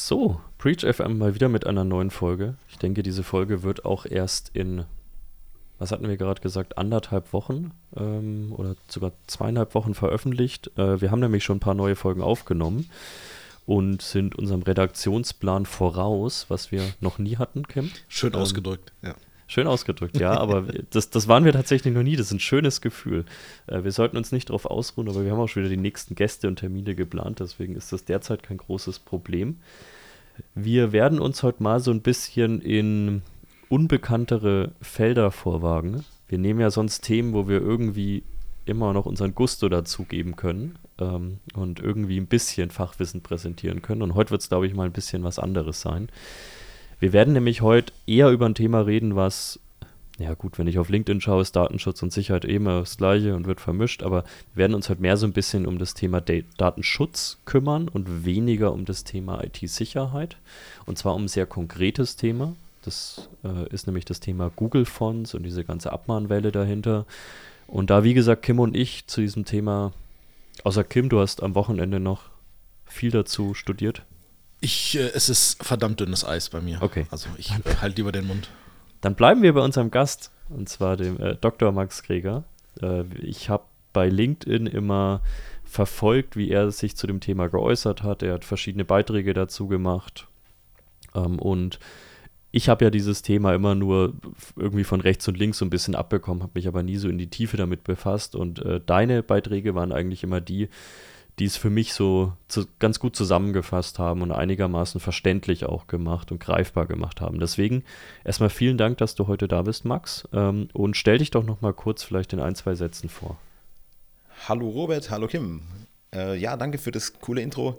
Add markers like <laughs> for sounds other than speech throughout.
So, Preach FM mal wieder mit einer neuen Folge. Ich denke, diese Folge wird auch erst in, was hatten wir gerade gesagt, anderthalb Wochen ähm, oder sogar zweieinhalb Wochen veröffentlicht. Äh, wir haben nämlich schon ein paar neue Folgen aufgenommen und sind unserem Redaktionsplan voraus, was wir noch nie hatten, Kim. Schön ähm, ausgedrückt, ja. Schön ausgedrückt, ja, aber das, das waren wir tatsächlich noch nie. Das ist ein schönes Gefühl. Äh, wir sollten uns nicht darauf ausruhen, aber wir haben auch schon wieder die nächsten Gäste und Termine geplant, deswegen ist das derzeit kein großes Problem. Wir werden uns heute mal so ein bisschen in unbekanntere Felder vorwagen. Wir nehmen ja sonst Themen, wo wir irgendwie immer noch unseren Gusto dazugeben können ähm, und irgendwie ein bisschen Fachwissen präsentieren können. Und heute wird es, glaube ich, mal ein bisschen was anderes sein. Wir werden nämlich heute eher über ein Thema reden, was, ja gut, wenn ich auf LinkedIn schaue, ist Datenschutz und Sicherheit eh immer das gleiche und wird vermischt, aber wir werden uns heute mehr so ein bisschen um das Thema Datenschutz kümmern und weniger um das Thema IT-Sicherheit. Und zwar um ein sehr konkretes Thema. Das äh, ist nämlich das Thema Google-Fonts und diese ganze Abmahnwelle dahinter. Und da, wie gesagt, Kim und ich zu diesem Thema, außer Kim, du hast am Wochenende noch viel dazu studiert. Ich, äh, es ist verdammt dünnes Eis bei mir. Okay. Also ich äh, halte lieber den Mund. Dann bleiben wir bei unserem Gast, und zwar dem äh, Dr. Max Kreger. Äh, ich habe bei LinkedIn immer verfolgt, wie er sich zu dem Thema geäußert hat. Er hat verschiedene Beiträge dazu gemacht. Ähm, und ich habe ja dieses Thema immer nur irgendwie von rechts und links so ein bisschen abbekommen, habe mich aber nie so in die Tiefe damit befasst. Und äh, deine Beiträge waren eigentlich immer die, die es für mich so zu, ganz gut zusammengefasst haben und einigermaßen verständlich auch gemacht und greifbar gemacht haben. Deswegen erstmal vielen Dank, dass du heute da bist, Max. Ähm, und stell dich doch noch mal kurz vielleicht in ein, zwei Sätzen vor. Hallo Robert, hallo Kim. Äh, ja, danke für das coole Intro.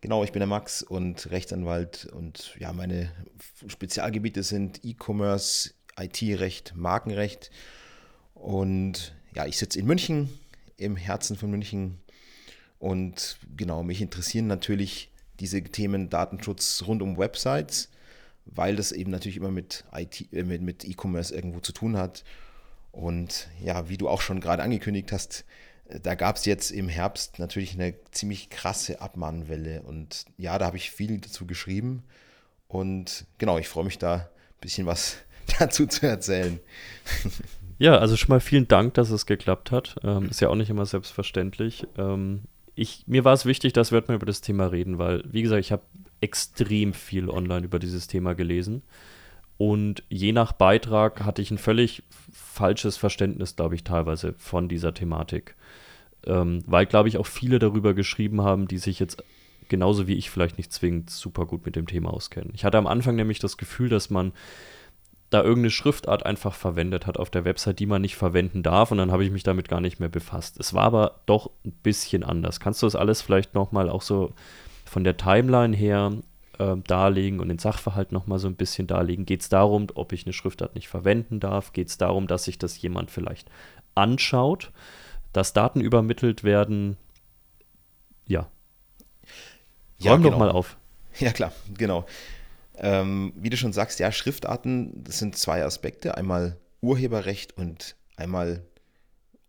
Genau, ich bin der Max und Rechtsanwalt und ja, meine Spezialgebiete sind E-Commerce, IT-Recht, Markenrecht und ja, ich sitze in München, im Herzen von München und genau, mich interessieren natürlich diese Themen Datenschutz rund um Websites, weil das eben natürlich immer mit IT, äh, mit, mit E-Commerce irgendwo zu tun hat. Und ja, wie du auch schon gerade angekündigt hast, äh, da gab es jetzt im Herbst natürlich eine ziemlich krasse Abmahnwelle. Und ja, da habe ich viel dazu geschrieben. Und genau, ich freue mich da ein bisschen was <laughs> dazu zu erzählen. Ja, also schon mal vielen Dank, dass es geklappt hat. Ähm, ist ja auch nicht immer selbstverständlich. Ähm, ich, mir war es wichtig, dass wir mal über das Thema reden, weil, wie gesagt, ich habe extrem viel online über dieses Thema gelesen. Und je nach Beitrag hatte ich ein völlig falsches Verständnis, glaube ich, teilweise von dieser Thematik. Ähm, weil, glaube ich, auch viele darüber geschrieben haben, die sich jetzt genauso wie ich vielleicht nicht zwingend super gut mit dem Thema auskennen. Ich hatte am Anfang nämlich das Gefühl, dass man da irgendeine Schriftart einfach verwendet hat auf der Website, die man nicht verwenden darf und dann habe ich mich damit gar nicht mehr befasst. Es war aber doch ein bisschen anders. Kannst du das alles vielleicht nochmal auch so von der Timeline her äh, darlegen und den Sachverhalt nochmal so ein bisschen darlegen? Geht es darum, ob ich eine Schriftart nicht verwenden darf? Geht es darum, dass sich das jemand vielleicht anschaut, dass Daten übermittelt werden? Ja. Ja, Räum genau. doch mal auf. Ja, klar, genau. Ähm, wie du schon sagst, ja, Schriftarten, das sind zwei Aspekte. Einmal Urheberrecht und einmal,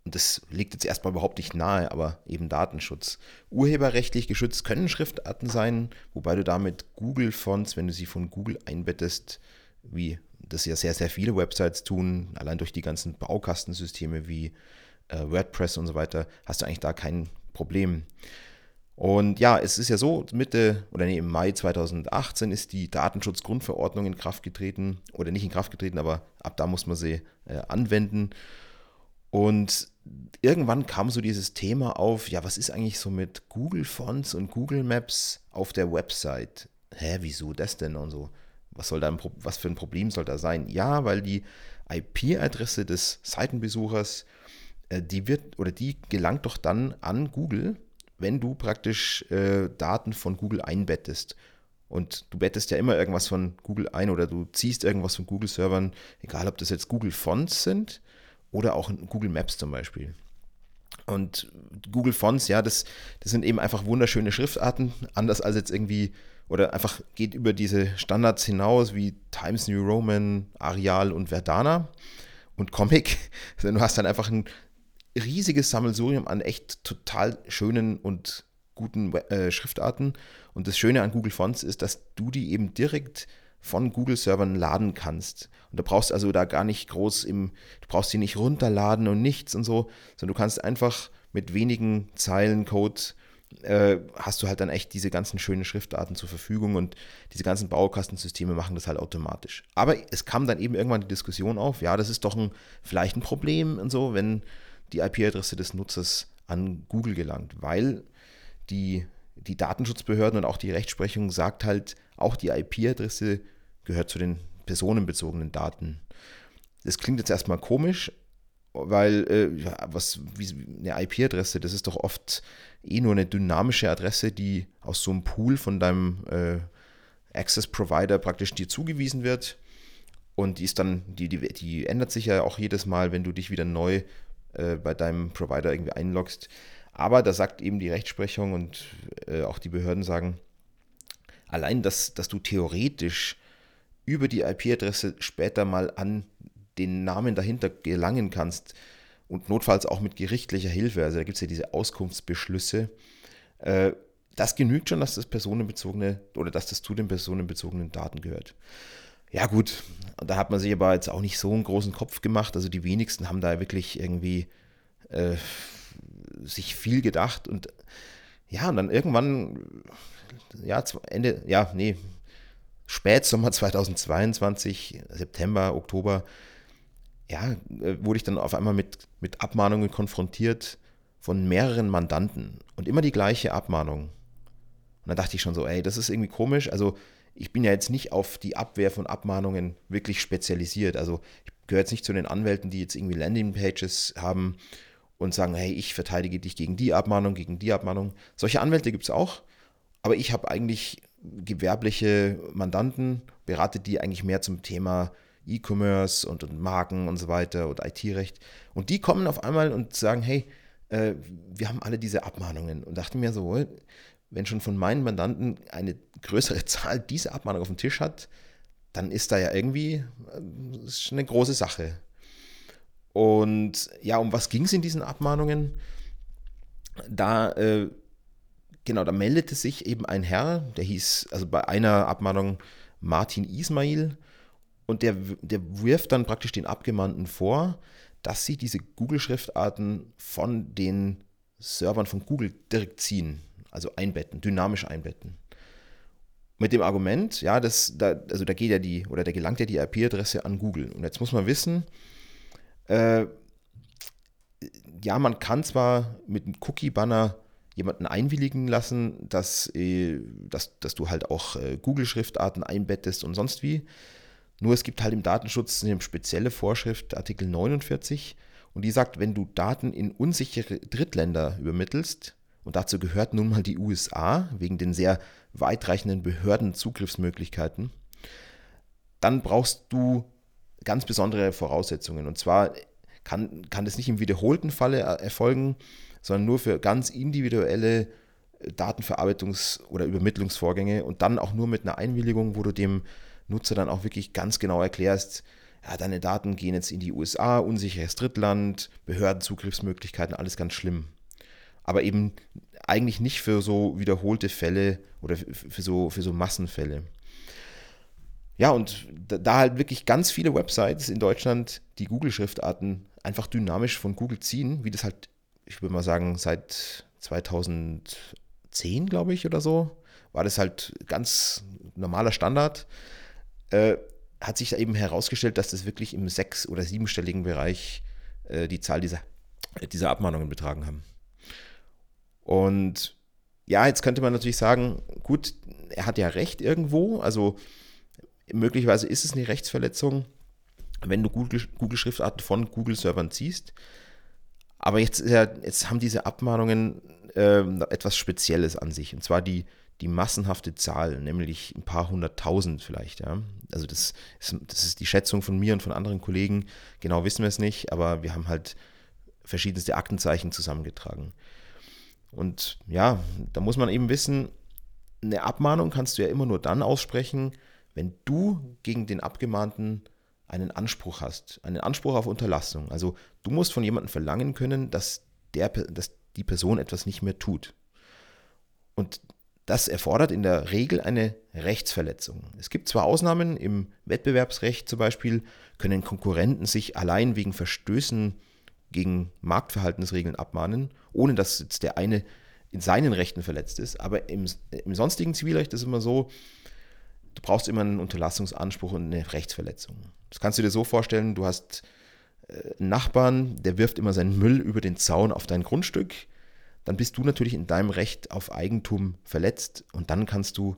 und das liegt jetzt erstmal überhaupt nicht nahe, aber eben Datenschutz. Urheberrechtlich geschützt können Schriftarten sein, wobei du damit Google-Fonts, wenn du sie von Google einbettest, wie das ja sehr, sehr viele Websites tun, allein durch die ganzen Baukastensysteme wie äh, WordPress und so weiter, hast du eigentlich da kein Problem. Und ja, es ist ja so, Mitte oder nee, im Mai 2018 ist die Datenschutzgrundverordnung in Kraft getreten oder nicht in Kraft getreten, aber ab da muss man sie äh, anwenden. Und irgendwann kam so dieses Thema auf, ja, was ist eigentlich so mit Google Fonts und Google Maps auf der Website? Hä, wieso das denn und so? Was soll da ein, was für ein Problem soll da sein? Ja, weil die IP-Adresse des Seitenbesuchers, äh, die wird oder die gelangt doch dann an Google wenn du praktisch äh, Daten von Google einbettest. Und du bettest ja immer irgendwas von Google ein oder du ziehst irgendwas von Google-Servern, egal ob das jetzt Google Fonts sind oder auch Google Maps zum Beispiel. Und Google Fonts, ja, das, das sind eben einfach wunderschöne Schriftarten, anders als jetzt irgendwie, oder einfach geht über diese Standards hinaus wie Times New Roman, Arial und Verdana und Comic. <laughs> Du hast dann einfach ein riesiges Sammelsurium an echt total schönen und guten äh, Schriftarten. Und das Schöne an Google Fonts ist, dass du die eben direkt von Google-Servern laden kannst. Und du brauchst also da gar nicht groß im, du brauchst die nicht runterladen und nichts und so, sondern du kannst einfach mit wenigen Zeilen Code äh, hast du halt dann echt diese ganzen schönen Schriftarten zur Verfügung und diese ganzen Baukastensysteme machen das halt automatisch. Aber es kam dann eben irgendwann die Diskussion auf, ja, das ist doch ein, vielleicht ein Problem und so, wenn die IP-Adresse des Nutzers an Google gelangt, weil die, die Datenschutzbehörden und auch die Rechtsprechung sagt halt, auch die IP-Adresse gehört zu den personenbezogenen Daten. Das klingt jetzt erstmal komisch, weil äh, was wie eine IP-Adresse, das ist doch oft eh nur eine dynamische Adresse, die aus so einem Pool von deinem äh, Access Provider praktisch dir zugewiesen wird. Und die ist dann, die, die, die ändert sich ja auch jedes Mal, wenn du dich wieder neu äh, bei deinem Provider irgendwie einloggst. Aber da sagt eben die Rechtsprechung und äh, auch die Behörden sagen, allein, dass, dass du theoretisch über die IP-Adresse später mal an den Namen dahinter gelangen kannst und notfalls auch mit gerichtlicher Hilfe, also da gibt es ja diese Auskunftsbeschlüsse, äh, das genügt schon, dass das personenbezogene oder dass das zu den personenbezogenen Daten gehört. Ja gut, da hat man sich aber jetzt auch nicht so einen großen Kopf gemacht. Also die wenigsten haben da wirklich irgendwie äh, sich viel gedacht und ja, und dann irgendwann, ja, Ende, ja, nee, Spätsommer <laughs> 2022, September, Oktober, ja, äh, wurde ich dann auf einmal mit, mit Abmahnungen konfrontiert von mehreren Mandanten und immer die gleiche Abmahnung. Und dann dachte ich schon so, ey, das ist irgendwie komisch. Also ich bin ja jetzt nicht auf die Abwehr von Abmahnungen wirklich spezialisiert. Also ich gehöre jetzt nicht zu den Anwälten, die jetzt irgendwie Landingpages haben und sagen, hey, ich verteidige dich gegen die Abmahnung, gegen die Abmahnung. Solche Anwälte gibt es auch, aber ich habe eigentlich gewerbliche Mandanten, berate die eigentlich mehr zum Thema E-Commerce und, und, Marken und so weiter und IT-Recht. Und die kommen auf einmal und sagen, hey, äh, wir haben alle diese Abmahnungen. Und dachte mir so, wenn schon von meinen Mandanten eine größere <laughs> Zahl diese Abmahnung auf dem Tisch hat, dann ist da ja irgendwie äh, eine große Sache. Und ja, um was ging es in diesen Abmahnungen? Da, äh, genau, da meldete sich eben ein Herr, der hieß, also bei einer Abmahnung Martin Ismail, und der, der wirft dann praktisch den Abgemahnten vor, dass sie diese Google-Schriftarten von den Servern von Google direkt ziehen, also einbetten, dynamisch einbetten. Mit dem Argument, ja, das, da, also da geht ja die, oder da gelangt ja die IP-Adresse an Google. Und jetzt muss man wissen, äh, ja, man kann zwar mit einem Cookie-Banner jemanden einwilligen lassen, dass, äh, dass, dass du halt auch äh, Google-Schriftarten einbettest und sonst wie. Nur es gibt halt im Datenschutz eine spezielle Vorschrift, Artikel 49, und die sagt, wenn du Daten in unsichere Drittländer übermittelst, und dazu gehört nun mal die USA, wegen den sehr weitreichenden Behördenzugriffsmöglichkeiten, dann brauchst du ganz besondere Voraussetzungen. Und zwar kann, kann das nicht im wiederholten Falle erfolgen, sondern nur für ganz individuelle Datenverarbeitungs- oder Übermittlungsvorgänge und dann auch nur mit einer Einwilligung, wo du dem Nutzer dann auch wirklich ganz genau erklärst, ja, deine Daten gehen jetzt in die USA, unsicheres Drittland, Behördenzugriffsmöglichkeiten, alles ganz schlimm. Aber eben eigentlich nicht für so wiederholte Fälle oder für so, für so Massenfälle. Ja, und da halt wirklich ganz viele Websites in Deutschland die Google-Schriftarten einfach dynamisch von Google ziehen, wie das halt, ich würde mal sagen, seit 2010, glaube ich, oder so, war das halt ganz normaler Standard äh, hat sich eben herausgestellt, dass das wirklich im sechs- oder siebenstelligen Bereich äh, die Zahl dieser, dieser Abmahnungen betragen haben. Und ja, jetzt könnte man natürlich sagen, gut, er hat ja recht irgendwo, also möglicherweise ist es eine Rechtsverletzung, wenn du Google-Schriftarten Google von Google-Servern ziehst. Aber jetzt, jetzt haben diese Abmahnungen äh, etwas Spezielles an sich, und zwar die die massenhafte Zahl, nämlich ein paar hunderttausend vielleicht. Ja. Also das ist, das ist die Schätzung von mir und von anderen Kollegen. Genau wissen wir es nicht, aber wir haben halt verschiedenste Aktenzeichen zusammengetragen. Und ja, da muss man eben wissen, eine Abmahnung kannst du ja immer nur dann aussprechen, wenn du gegen den Abgemahnten einen Anspruch hast, einen Anspruch auf Unterlassung. Also du musst von jemandem verlangen können, dass, der, dass die Person etwas nicht mehr tut. Und das erfordert in der Regel eine Rechtsverletzung. Es gibt zwar Ausnahmen, im Wettbewerbsrecht zum Beispiel können Konkurrenten sich allein wegen Verstößen gegen Marktverhaltensregeln abmahnen, ohne dass jetzt der eine in seinen Rechten verletzt ist. Aber im, im sonstigen Zivilrecht ist es immer so, du brauchst immer einen Unterlassungsanspruch und eine Rechtsverletzung. Das kannst du dir so vorstellen, du hast äh, einen Nachbarn, der wirft immer seinen Müll über den Zaun auf dein Grundstück dann bist du natürlich in deinem Recht auf Eigentum verletzt und dann kannst du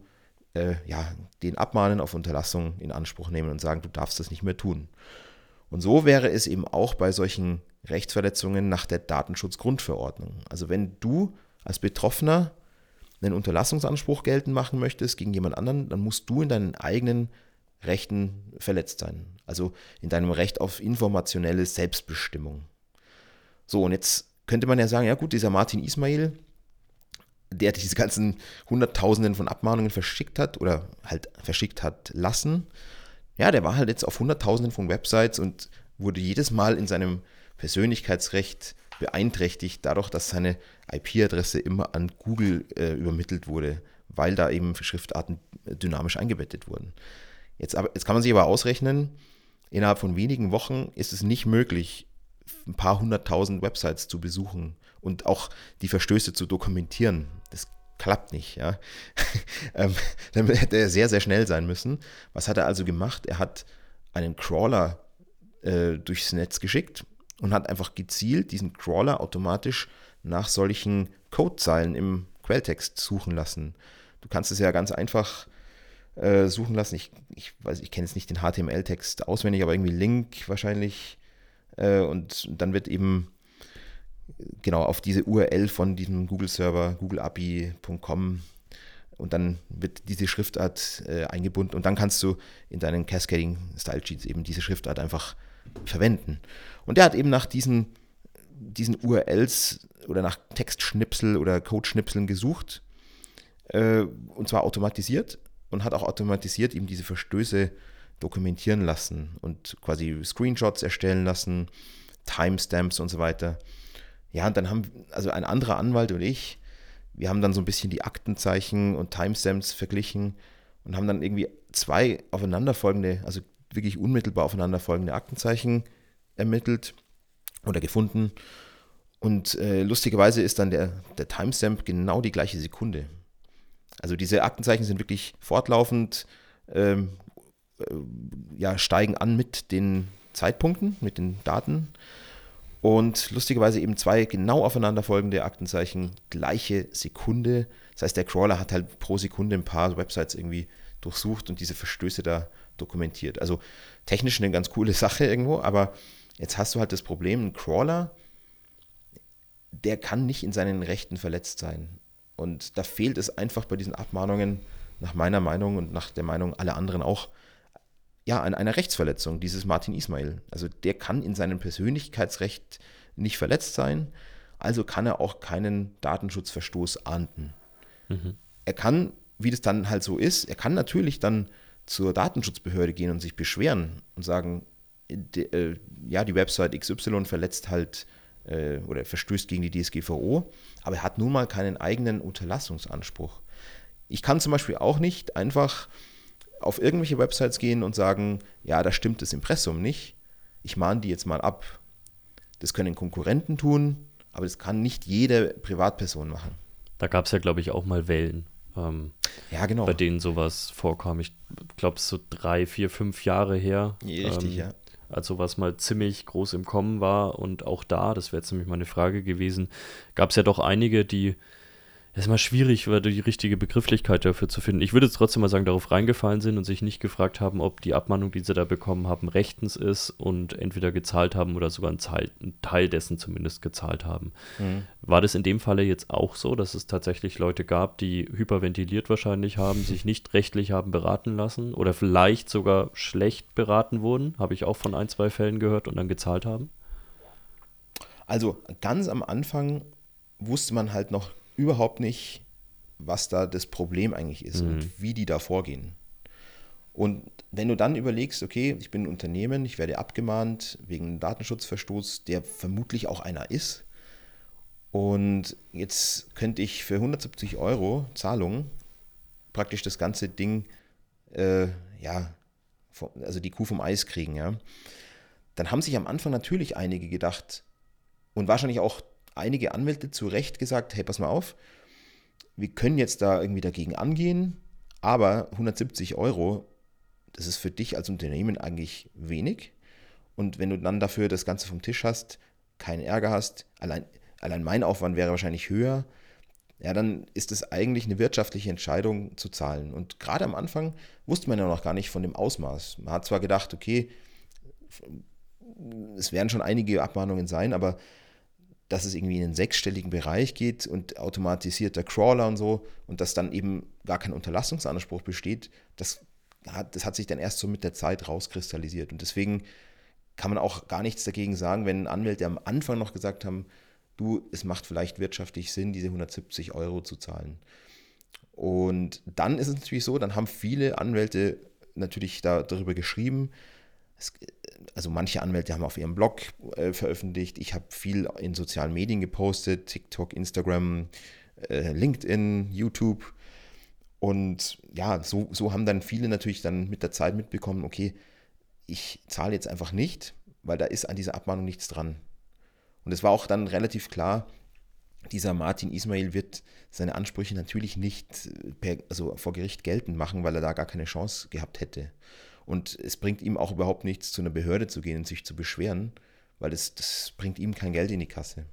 äh, ja, den Abmahnen auf Unterlassung in Anspruch nehmen und sagen, du darfst das nicht mehr tun. Und so wäre es eben auch bei solchen Rechtsverletzungen nach der Datenschutzgrundverordnung. Also wenn du als Betroffener einen Unterlassungsanspruch geltend machen möchtest gegen jemand anderen, dann musst du in deinen eigenen Rechten verletzt sein. Also in deinem Recht auf informationelle Selbstbestimmung. So, und jetzt könnte man ja sagen, ja gut, dieser Martin Ismail, der diese ganzen Hunderttausenden von Abmahnungen verschickt hat oder halt verschickt hat lassen, ja, der war halt jetzt auf Hunderttausenden von Websites und wurde jedes Mal in seinem Persönlichkeitsrecht beeinträchtigt, dadurch, dass seine IP-Adresse immer an Google äh, übermittelt wurde, weil da eben Schriftarten dynamisch eingebettet wurden. Jetzt, aber, jetzt kann man sich aber ausrechnen, innerhalb von wenigen Wochen ist es nicht möglich, ein paar hunderttausend Websites zu besuchen und auch die Verstöße zu dokumentieren. Das klappt nicht. Ja. <laughs> ähm, dann hätte er sehr, sehr schnell sein müssen. Was hat er also gemacht? Er hat einen Crawler äh, durchs Netz geschickt und hat einfach gezielt diesen Crawler automatisch nach solchen Codezeilen im Quelltext suchen lassen. Du kannst es ja ganz einfach äh, suchen lassen. Ich, ich weiß, ich kenne jetzt nicht den HTML-Text auswendig, aber irgendwie Link wahrscheinlich äh, und dann wird eben genau auf diese URL von diesem Google-Server, googleapi.com und dann wird diese Schriftart äh, eingebunden und dann kannst du in deinen Cascading Style Sheets eben diese Schriftart einfach verwenden. Und der hat eben nach diesen, diesen URLs oder nach Textschnipsel oder Codeschnipseln gesucht äh, und zwar automatisiert und hat auch automatisiert eben diese Verstöße dokumentieren lassen und quasi Screenshots erstellen lassen, Timestamps und so weiter. Ja, und dann haben, also ein anderer Anwalt und ich, wir haben dann so ein bisschen die Aktenzeichen und Timestamps verglichen und haben dann irgendwie zwei aufeinanderfolgende, also wirklich unmittelbar aufeinanderfolgende Aktenzeichen ermittelt oder gefunden. Und äh, lustigerweise ist dann der, der Timestamp genau die gleiche Sekunde. Also diese Aktenzeichen sind wirklich fortlaufend ähm, äh, ja, steigen an mit den Zeitpunkten, mit den Daten. Und lustigerweise eben zwei genau aufeinanderfolgende Aktenzeichen, gleiche Sekunde. Das heißt, der Crawler hat halt pro Sekunde ein paar Websites irgendwie durchsucht und diese Verstöße da dokumentiert. Also technisch eine ganz coole Sache irgendwo, aber jetzt hast du halt das Problem, ein Crawler, der kann nicht in seinen Rechten verletzt sein. Und da fehlt es einfach bei diesen Abmahnungen, nach meiner Meinung und nach der Meinung aller anderen auch, ja, an einer Rechtsverletzung, dieses Martin Ismail. Also der kann in seinem Persönlichkeitsrecht nicht verletzt sein, also kann er auch keinen Datenschutzverstoß ahnden. Mhm. Er kann, wie das dann halt so ist, er kann natürlich dann zur Datenschutzbehörde gehen und sich beschweren und sagen, de, äh, ja, die Website XY verletzt halt äh, oder verstößt gegen die DSGVO, aber er hat nun mal keinen eigenen Unterlassungsanspruch. Ich kann zum Beispiel auch nicht einfach auf irgendwelche Websites gehen und sagen, ja, da stimmt das Impressum nicht. Ich mahne die jetzt mal ab. Das können Konkurrenten tun, aber das kann nicht jede Privatperson machen. Da gab es ja, glaube ich, auch mal Wellen. Ähm, ja, genau. Bei denen sowas vorkam. Ich glaube, es so drei, vier, fünf Jahre her. Richtig, ähm, ja. Als sowas mal ziemlich groß im Kommen war und auch da, das wäre jetzt nämlich meine Frage gewesen, gab es ja doch einige, die das ist mal schwierig, die richtige Begrifflichkeit dafür zu finden. Ich würde jetzt trotzdem mal sagen, darauf reingefallen sind und sich nicht gefragt haben, ob die Abmahnung, die sie da bekommen haben, rechtens ist und entweder gezahlt haben oder sogar einen Teil, einen Teil dessen zumindest gezahlt haben. Mhm. War das in dem Falle jetzt auch so, dass es tatsächlich Leute gab, die hyperventiliert wahrscheinlich haben, <laughs> sich nicht rechtlich haben beraten lassen oder vielleicht sogar schlecht beraten wurden? Habe ich auch von ein, zwei Fällen gehört und dann gezahlt haben? Also ganz am Anfang wusste man halt noch überhaupt nicht, was da das Problem eigentlich ist mhm. und wie die da vorgehen. Und wenn du dann überlegst, okay, ich bin ein Unternehmen, ich werde abgemahnt wegen Datenschutzverstoß, der vermutlich auch einer ist, Und jetzt könnte ich für 170 Euro Zahlung praktisch das ganze Ding, äh, ja, also die Kuh vom Eis kriegen, ja. Dann haben sich am Anfang natürlich einige gedacht und wahrscheinlich auch einige Anwälte zu Recht gesagt, hey, pass mal auf, wir können jetzt da irgendwie dagegen angehen, aber 170 Euro, das ist für dich als Unternehmen eigentlich wenig. Und wenn du dann dafür das Ganze vom Tisch hast, keinen Ärger hast, allein, allein mein Aufwand wäre wahrscheinlich höher, ja, dann ist es eigentlich eine wirtschaftliche Entscheidung zu zahlen. Und gerade am Anfang wusste man ja noch gar nicht von dem Ausmaß. Man hat zwar gedacht, okay, es werden schon einige Abmahnungen sein, aber dass es irgendwie in einen sechsstelligen Bereich geht und automatisierter Crawler und so und dass dann eben gar kein Unterlassungsanspruch besteht, das hat, das hat sich dann erst so mit der Zeit rauskristallisiert. Und deswegen kann man auch gar nichts dagegen sagen, wenn Anwälte am Anfang noch gesagt haben, du, es macht vielleicht wirtschaftlich Sinn, diese 170 Euro zu zahlen. Und dann ist es natürlich so, dann haben viele Anwälte natürlich da, darüber geschrieben. Es, also manche Anwälte haben auf ihrem Blog äh, veröffentlicht. Ich habe viel in sozialen Medien gepostet, TikTok, Instagram, äh, LinkedIn, YouTube. Und ja, so, so haben dann viele natürlich dann mit der Zeit mitbekommen, okay, ich zahle jetzt einfach nicht, weil da ist an dieser Abmahnung nichts dran. Und es war auch dann relativ klar, dieser Martin Ismail wird seine Ansprüche natürlich nicht per, also vor Gericht geltend machen, weil er da gar keine Chance gehabt hätte. Und es bringt ihm auch überhaupt nichts, zu einer Behörde zu gehen und sich zu beschweren, weil das, das bringt ihm kein Geld in die Kasse.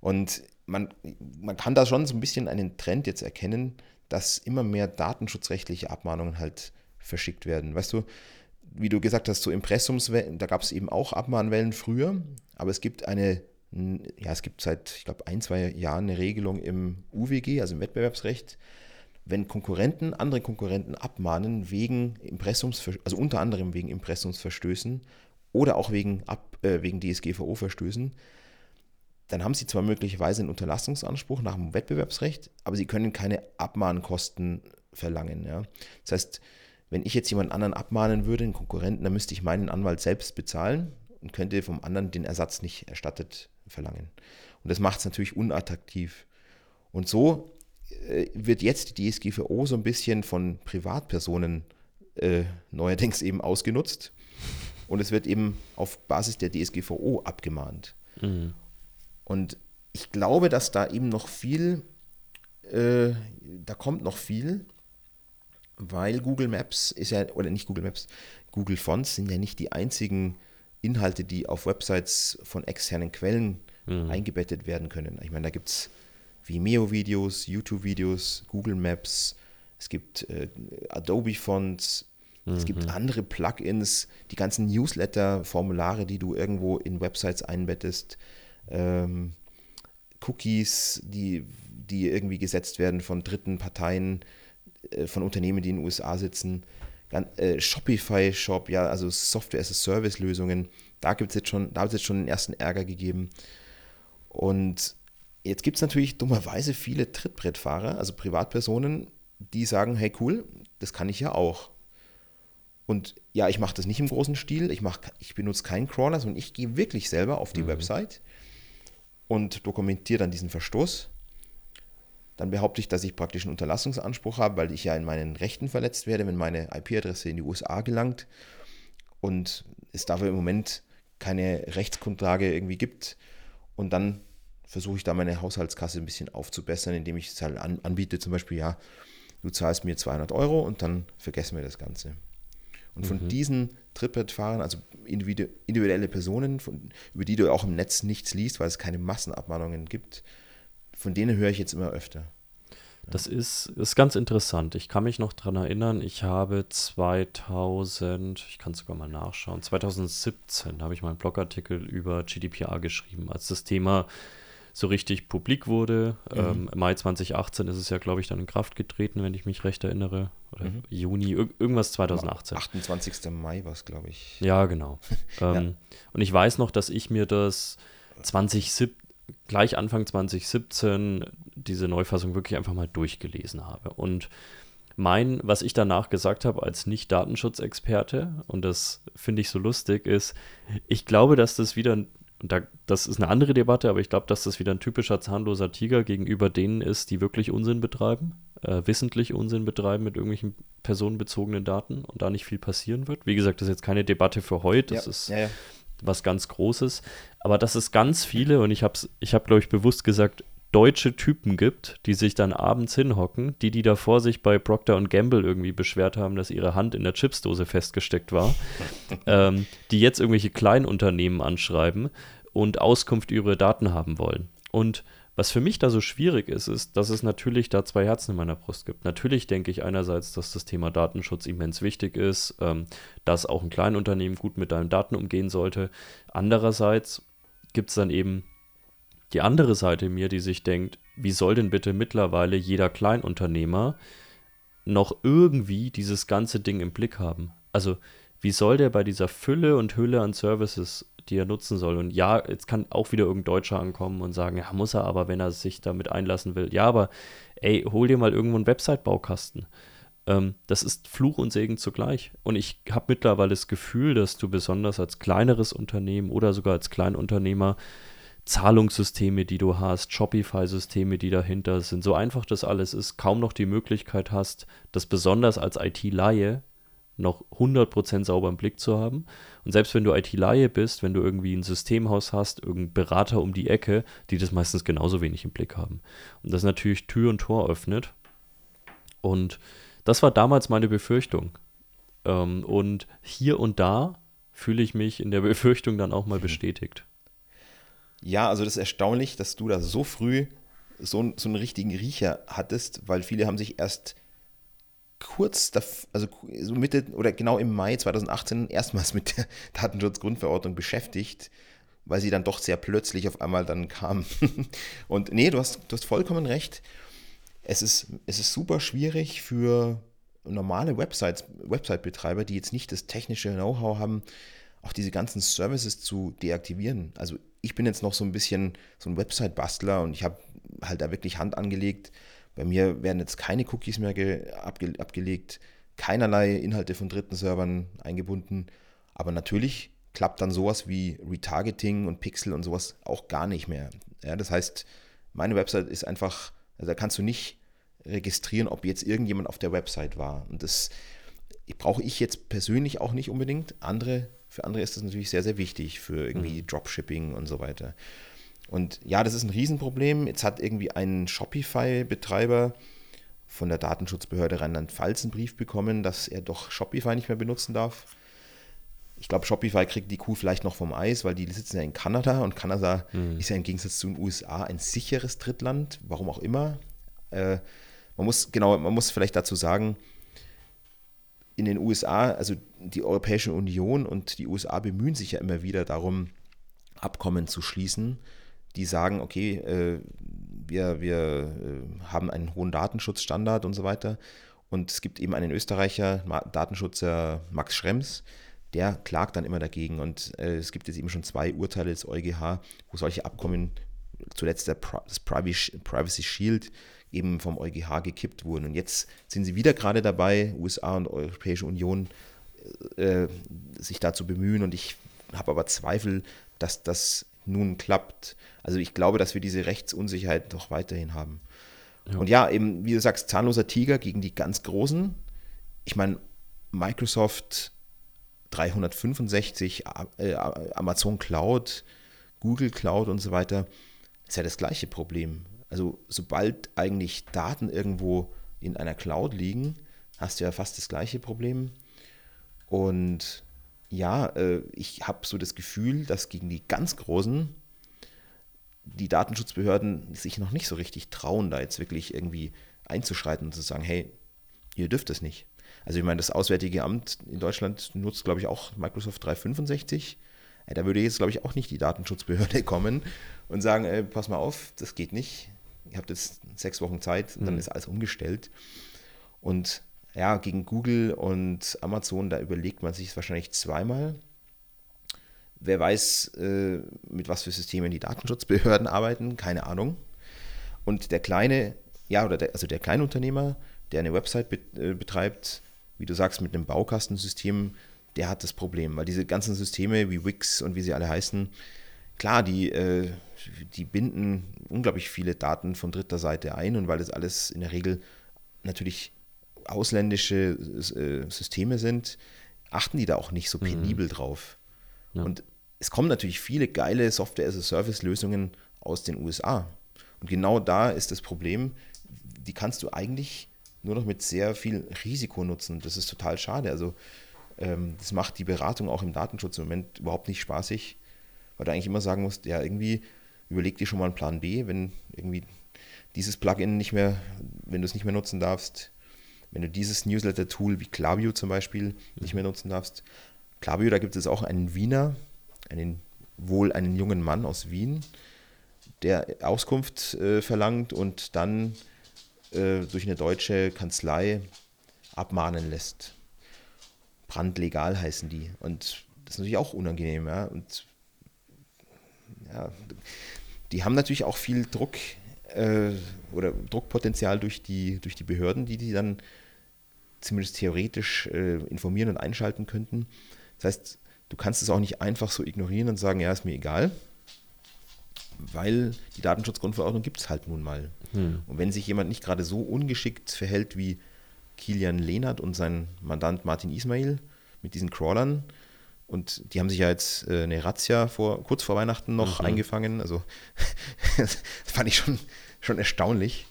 Und man, man kann da schon so ein bisschen einen Trend jetzt erkennen, dass immer mehr datenschutzrechtliche Abmahnungen halt verschickt werden. Weißt du, wie du gesagt hast, so Impressumswellen, da gab es eben auch Abmahnwellen früher, aber es gibt eine, ja, es gibt seit, ich glaube, ein, zwei Jahren eine Regelung im UWG, also im Wettbewerbsrecht, wenn Konkurrenten andere Konkurrenten abmahnen wegen Impressumsverstößen, also unter anderem wegen Impressumsverstößen oder auch wegen, Ab, äh, wegen DSGVO-Verstößen, dann haben sie zwar möglicherweise einen Unterlassungsanspruch nach dem Wettbewerbsrecht, aber sie können keine Abmahnkosten verlangen. Ja. Das heißt, wenn ich jetzt jemand anderen abmahnen würde, einen Konkurrenten, dann müsste ich meinen Anwalt selbst bezahlen und könnte vom anderen den Ersatz nicht erstattet verlangen. Und das macht es natürlich unattraktiv. Und so wird jetzt die DSGVO so ein bisschen von Privatpersonen äh, neuerdings eben ausgenutzt. Und es wird eben auf Basis der DSGVO abgemahnt. Mhm. Und ich glaube, dass da eben noch viel, äh, da kommt noch viel, weil Google Maps ist ja, oder nicht Google Maps, Google Fonts sind ja nicht die einzigen Inhalte, die auf Websites von externen Quellen mhm. eingebettet werden können. Ich meine, da gibt es Vimeo-Videos, YouTube-Videos, Google Maps, es gibt äh, Adobe-Fonts, mhm. es gibt mhm. andere Plugins, die ganzen Newsletter-Formulare, die du irgendwo in Websites einbettest, ähm, Cookies, die, die irgendwie gesetzt werden von dritten Parteien, äh, von Unternehmen, die in den USA sitzen. Äh, Shopify-Shop, ja, also Software-as-a-Service-Lösungen, da gibt es jetzt schon, da hat es jetzt schon den ersten Ärger gegeben. Und jetzt gibt es natürlich dummerweise viele Trittbrettfahrer, also Privatpersonen, die sagen, hey cool, das kann ich ja auch. Und ja, ich mache das nicht im großen Stil, ich, mach, ich benutze keinen Crawler, sondern ich gehe wirklich selber auf die mhm. Website und dokumentiere dann diesen Verstoß dann behaupte ich, dass ich praktisch einen Unterlassungsanspruch habe, weil ich ja in meinen Rechten verletzt werde, wenn meine IP-Adresse in die USA gelangt und es dafür im Moment keine Rechtsgrundlage irgendwie gibt. Und dann versuche ich da meine Haushaltskasse ein bisschen aufzubessern, indem ich es halt an, anbiete, zum Beispiel, ja, du zahlst mir 200 Euro und dann vergessen wir das Ganze. Und von mhm. diesen Trittbrettfahrern, also individuelle Personen, von, über die du auch im Netz nichts liest, weil es keine Massenabmahnungen gibt, von denen höre ich jetzt immer öfter. Das ist, ist ganz interessant. Ich kann mich noch daran erinnern, ich habe 2000, ich kann es sogar mal nachschauen, 2017 habe ich meinen Blogartikel über GDPR geschrieben, als das Thema so richtig publik wurde. Mhm. Ähm, Mai 2018 ist es ja, glaube ich, dann in Kraft getreten, wenn ich mich recht erinnere. Oder mhm. Juni, irgendwas 2018. 28. Mai war es, glaube ich. Ja, genau. <laughs> ähm, ja. Und ich weiß noch, dass ich mir das 2017 gleich Anfang 2017 diese Neufassung wirklich einfach mal durchgelesen habe. Und mein, was ich danach gesagt habe als Nicht-Datenschutzexperte, und das finde ich so lustig, ist, ich glaube, dass das wieder und da, das ist eine andere Debatte, aber ich glaube, dass das wieder ein typischer zahnloser Tiger gegenüber denen ist, die wirklich Unsinn betreiben, äh, wissentlich Unsinn betreiben mit irgendwelchen personenbezogenen Daten und da nicht viel passieren wird. Wie gesagt, das ist jetzt keine Debatte für heute, das ja, ist ja, ja. was ganz Großes, aber dass es ganz viele, und ich habe, ich hab, glaube ich, bewusst gesagt, deutsche Typen gibt, die sich dann abends hinhocken, die, die davor sich bei Procter Gamble irgendwie beschwert haben, dass ihre Hand in der Chipsdose festgesteckt war, <laughs> ähm, die jetzt irgendwelche Kleinunternehmen anschreiben und Auskunft über ihre Daten haben wollen. Und was für mich da so schwierig ist, ist, dass es natürlich da zwei Herzen in meiner Brust gibt. Natürlich denke ich einerseits, dass das Thema Datenschutz immens wichtig ist, ähm, dass auch ein Kleinunternehmen gut mit deinen Daten umgehen sollte. Andererseits gibt es dann eben die andere Seite mir, die sich denkt, wie soll denn bitte mittlerweile jeder Kleinunternehmer noch irgendwie dieses ganze Ding im Blick haben? Also, wie soll der bei dieser Fülle und Hülle an Services, die er nutzen soll? Und ja, jetzt kann auch wieder irgendein Deutscher ankommen und sagen, ja, muss er aber, wenn er sich damit einlassen will. Ja, aber ey, hol dir mal irgendwo einen Website-Baukasten. Ähm, das ist Fluch und Segen zugleich. Und ich habe mittlerweile das Gefühl, dass du besonders als kleineres Unternehmen oder sogar als Kleinunternehmer Zahlungssysteme, die du hast, Shopify-Systeme, die dahinter sind, so einfach das alles ist, kaum noch die Möglichkeit hast, das besonders als IT-Laie noch 100% sauber im Blick zu haben. Und selbst wenn du IT-Laie bist, wenn du irgendwie ein Systemhaus hast, irgendeinen Berater um die Ecke, die das meistens genauso wenig im Blick haben. Und das natürlich Tür und Tor öffnet. Und das war damals meine Befürchtung. Ähm, und hier und da fühle ich mich in der <laughs> Befürchtung dann auch mal bestätigt. Ja, also das ist erstaunlich, dass du da so früh so, so einen richtigen Riecher hattest, weil viele haben sich erst kurz, also so Mitte oder genau im Mai 2018 erstmals mit der <laughs> Datenschutzgrundverordnung beschäftigt, weil sie dann doch sehr plötzlich auf einmal dann kam. <laughs> Und nee, du hast, du hast vollkommen recht. Es ist, es ist super schwierig für normale Websites, Website-Betreiber, die jetzt nicht das technische Know-how haben, auch diese ganzen Services zu deaktivieren. Also ich bin jetzt noch so ein bisschen so ein Website-Bastler und ich habe halt da wirklich Hand angelegt. Bei mir werden jetzt keine Cookies mehr abge abgelegt, keinerlei Inhalte von dritten Servern eingebunden. Aber natürlich klappt dann sowas wie Retargeting und Pixel und sowas auch gar nicht mehr. Ja, das heißt, meine Website ist einfach, also da kannst du nicht registrieren, ob jetzt irgendjemand auf der Website war. Und das brauche ich jetzt persönlich auch nicht unbedingt. Andere für andere ist das natürlich sehr, sehr wichtig für irgendwie mhm. Dropshipping und so weiter. Und ja, das ist ein Riesenproblem. Jetzt hat irgendwie ein Shopify-Betreiber von der Datenschutzbehörde Rheinland-Pfalz einen Brief bekommen, dass er doch Shopify nicht mehr benutzen darf. Ich glaube, Shopify kriegt die Kuh vielleicht noch vom Eis, weil die sitzen ja in Kanada und Kanada mhm. ist ja im Gegensatz zu den USA ein sicheres Drittland, warum auch immer. Äh, man muss, genau, man muss vielleicht dazu sagen, in den USA, also die Europäische Union und die USA bemühen sich ja immer wieder darum, Abkommen zu schließen, die sagen, okay, äh, wir, wir äh, haben einen hohen Datenschutzstandard und so weiter. Und es gibt eben einen Österreicher, Datenschutzer Max Schrems, der klagt dann immer dagegen. Und äh, es gibt jetzt eben schon zwei Urteile des EuGH, wo solche Abkommen, zuletzt der, das Privacy Shield, eben vom EuGH gekippt wurden. Und jetzt sind sie wieder gerade dabei, USA und Europäische Union, äh, sich dazu bemühen. Und ich habe aber Zweifel, dass das nun klappt. Also ich glaube, dass wir diese Rechtsunsicherheit noch weiterhin haben. Ja. Und ja, eben, wie du sagst, zahnloser Tiger gegen die ganz Großen. Ich meine, Microsoft 365, äh, Amazon Cloud, Google Cloud und so weiter, ist ja das gleiche Problem. Also sobald eigentlich Daten irgendwo in einer Cloud liegen, hast du ja fast das gleiche Problem. Und ja, äh, ich habe so das Gefühl, dass gegen die ganz Großen die Datenschutzbehörden sich noch nicht so richtig trauen, da jetzt wirklich irgendwie einzuschreiten und zu sagen, hey, ihr dürft es nicht. Also ich meine, das Auswärtige Amt in Deutschland nutzt, glaube ich, auch Microsoft 365. Da würde jetzt, glaube ich, auch nicht die Datenschutzbehörde <laughs> kommen und sagen, ey, pass mal auf, das geht nicht ihr habt jetzt sechs Wochen Zeit, dann mhm. ist alles umgestellt. Und ja, gegen Google und Amazon, da überlegt man sich es wahrscheinlich zweimal. Wer weiß, äh, mit was für Systemen die Datenschutzbehörden arbeiten, keine Ahnung. Und der kleine, ja, oder der, also der Kleinunternehmer, der eine Website äh, betreibt, wie du sagst, mit einem Baukastensystem, der hat das Problem, weil diese ganzen Systeme wie Wix und wie sie alle heißen, klar, die, äh, die binden unglaublich viele Daten von dritter Seite ein und weil das alles in der Regel natürlich ausländische äh, Systeme sind, achten die da auch nicht so mhm. penibel mhm. drauf. Ja. Und es kommen natürlich viele geile Software-as-a-Service-Lösungen aus den USA. Und genau da ist das Problem, die kannst du eigentlich nur noch mit sehr viel Risiko nutzen. Das ist total schade. Also ähm, das macht die Beratung auch im Datenschutz im Moment überhaupt nicht spaßig, weil du eigentlich immer sagen musst, ja, irgendwie überleg dir schon mal einen Plan B, wenn irgendwie dieses Plugin nicht mehr, wenn du es nicht mehr nutzen darfst, wenn du dieses Newsletter-Tool wie Klaviyo zum Beispiel nicht mehr nutzen darfst. Klaviyo, da gibt es auch einen Wiener, einen, wohl einen jungen Mann aus Wien, der Auskunft äh, verlangt und dann äh, durch eine deutsche Kanzlei abmahnen lässt. Brandlegal heißen die. Und das ist natürlich auch unangenehm. Ja? Und ja, die haben natürlich auch viel Druck äh, oder Druckpotenzial durch die, durch die Behörden, die die dann zumindest theoretisch äh, informieren und einschalten könnten. Das heißt, du kannst es auch nicht einfach so ignorieren und sagen, ja, ist mir egal, weil die Datenschutzgrundverordnung gibt es halt nun mal. Hm. Und wenn sich jemand nicht gerade so ungeschickt verhält wie Kilian Lehnert und sein Mandant Martin Ismail mit diesen Crawlern, und die haben sich ja jetzt äh, eine Razzia vor, kurz vor Weihnachten noch mhm. eingefangen. Also <laughs> das fand ich schon, schon erstaunlich.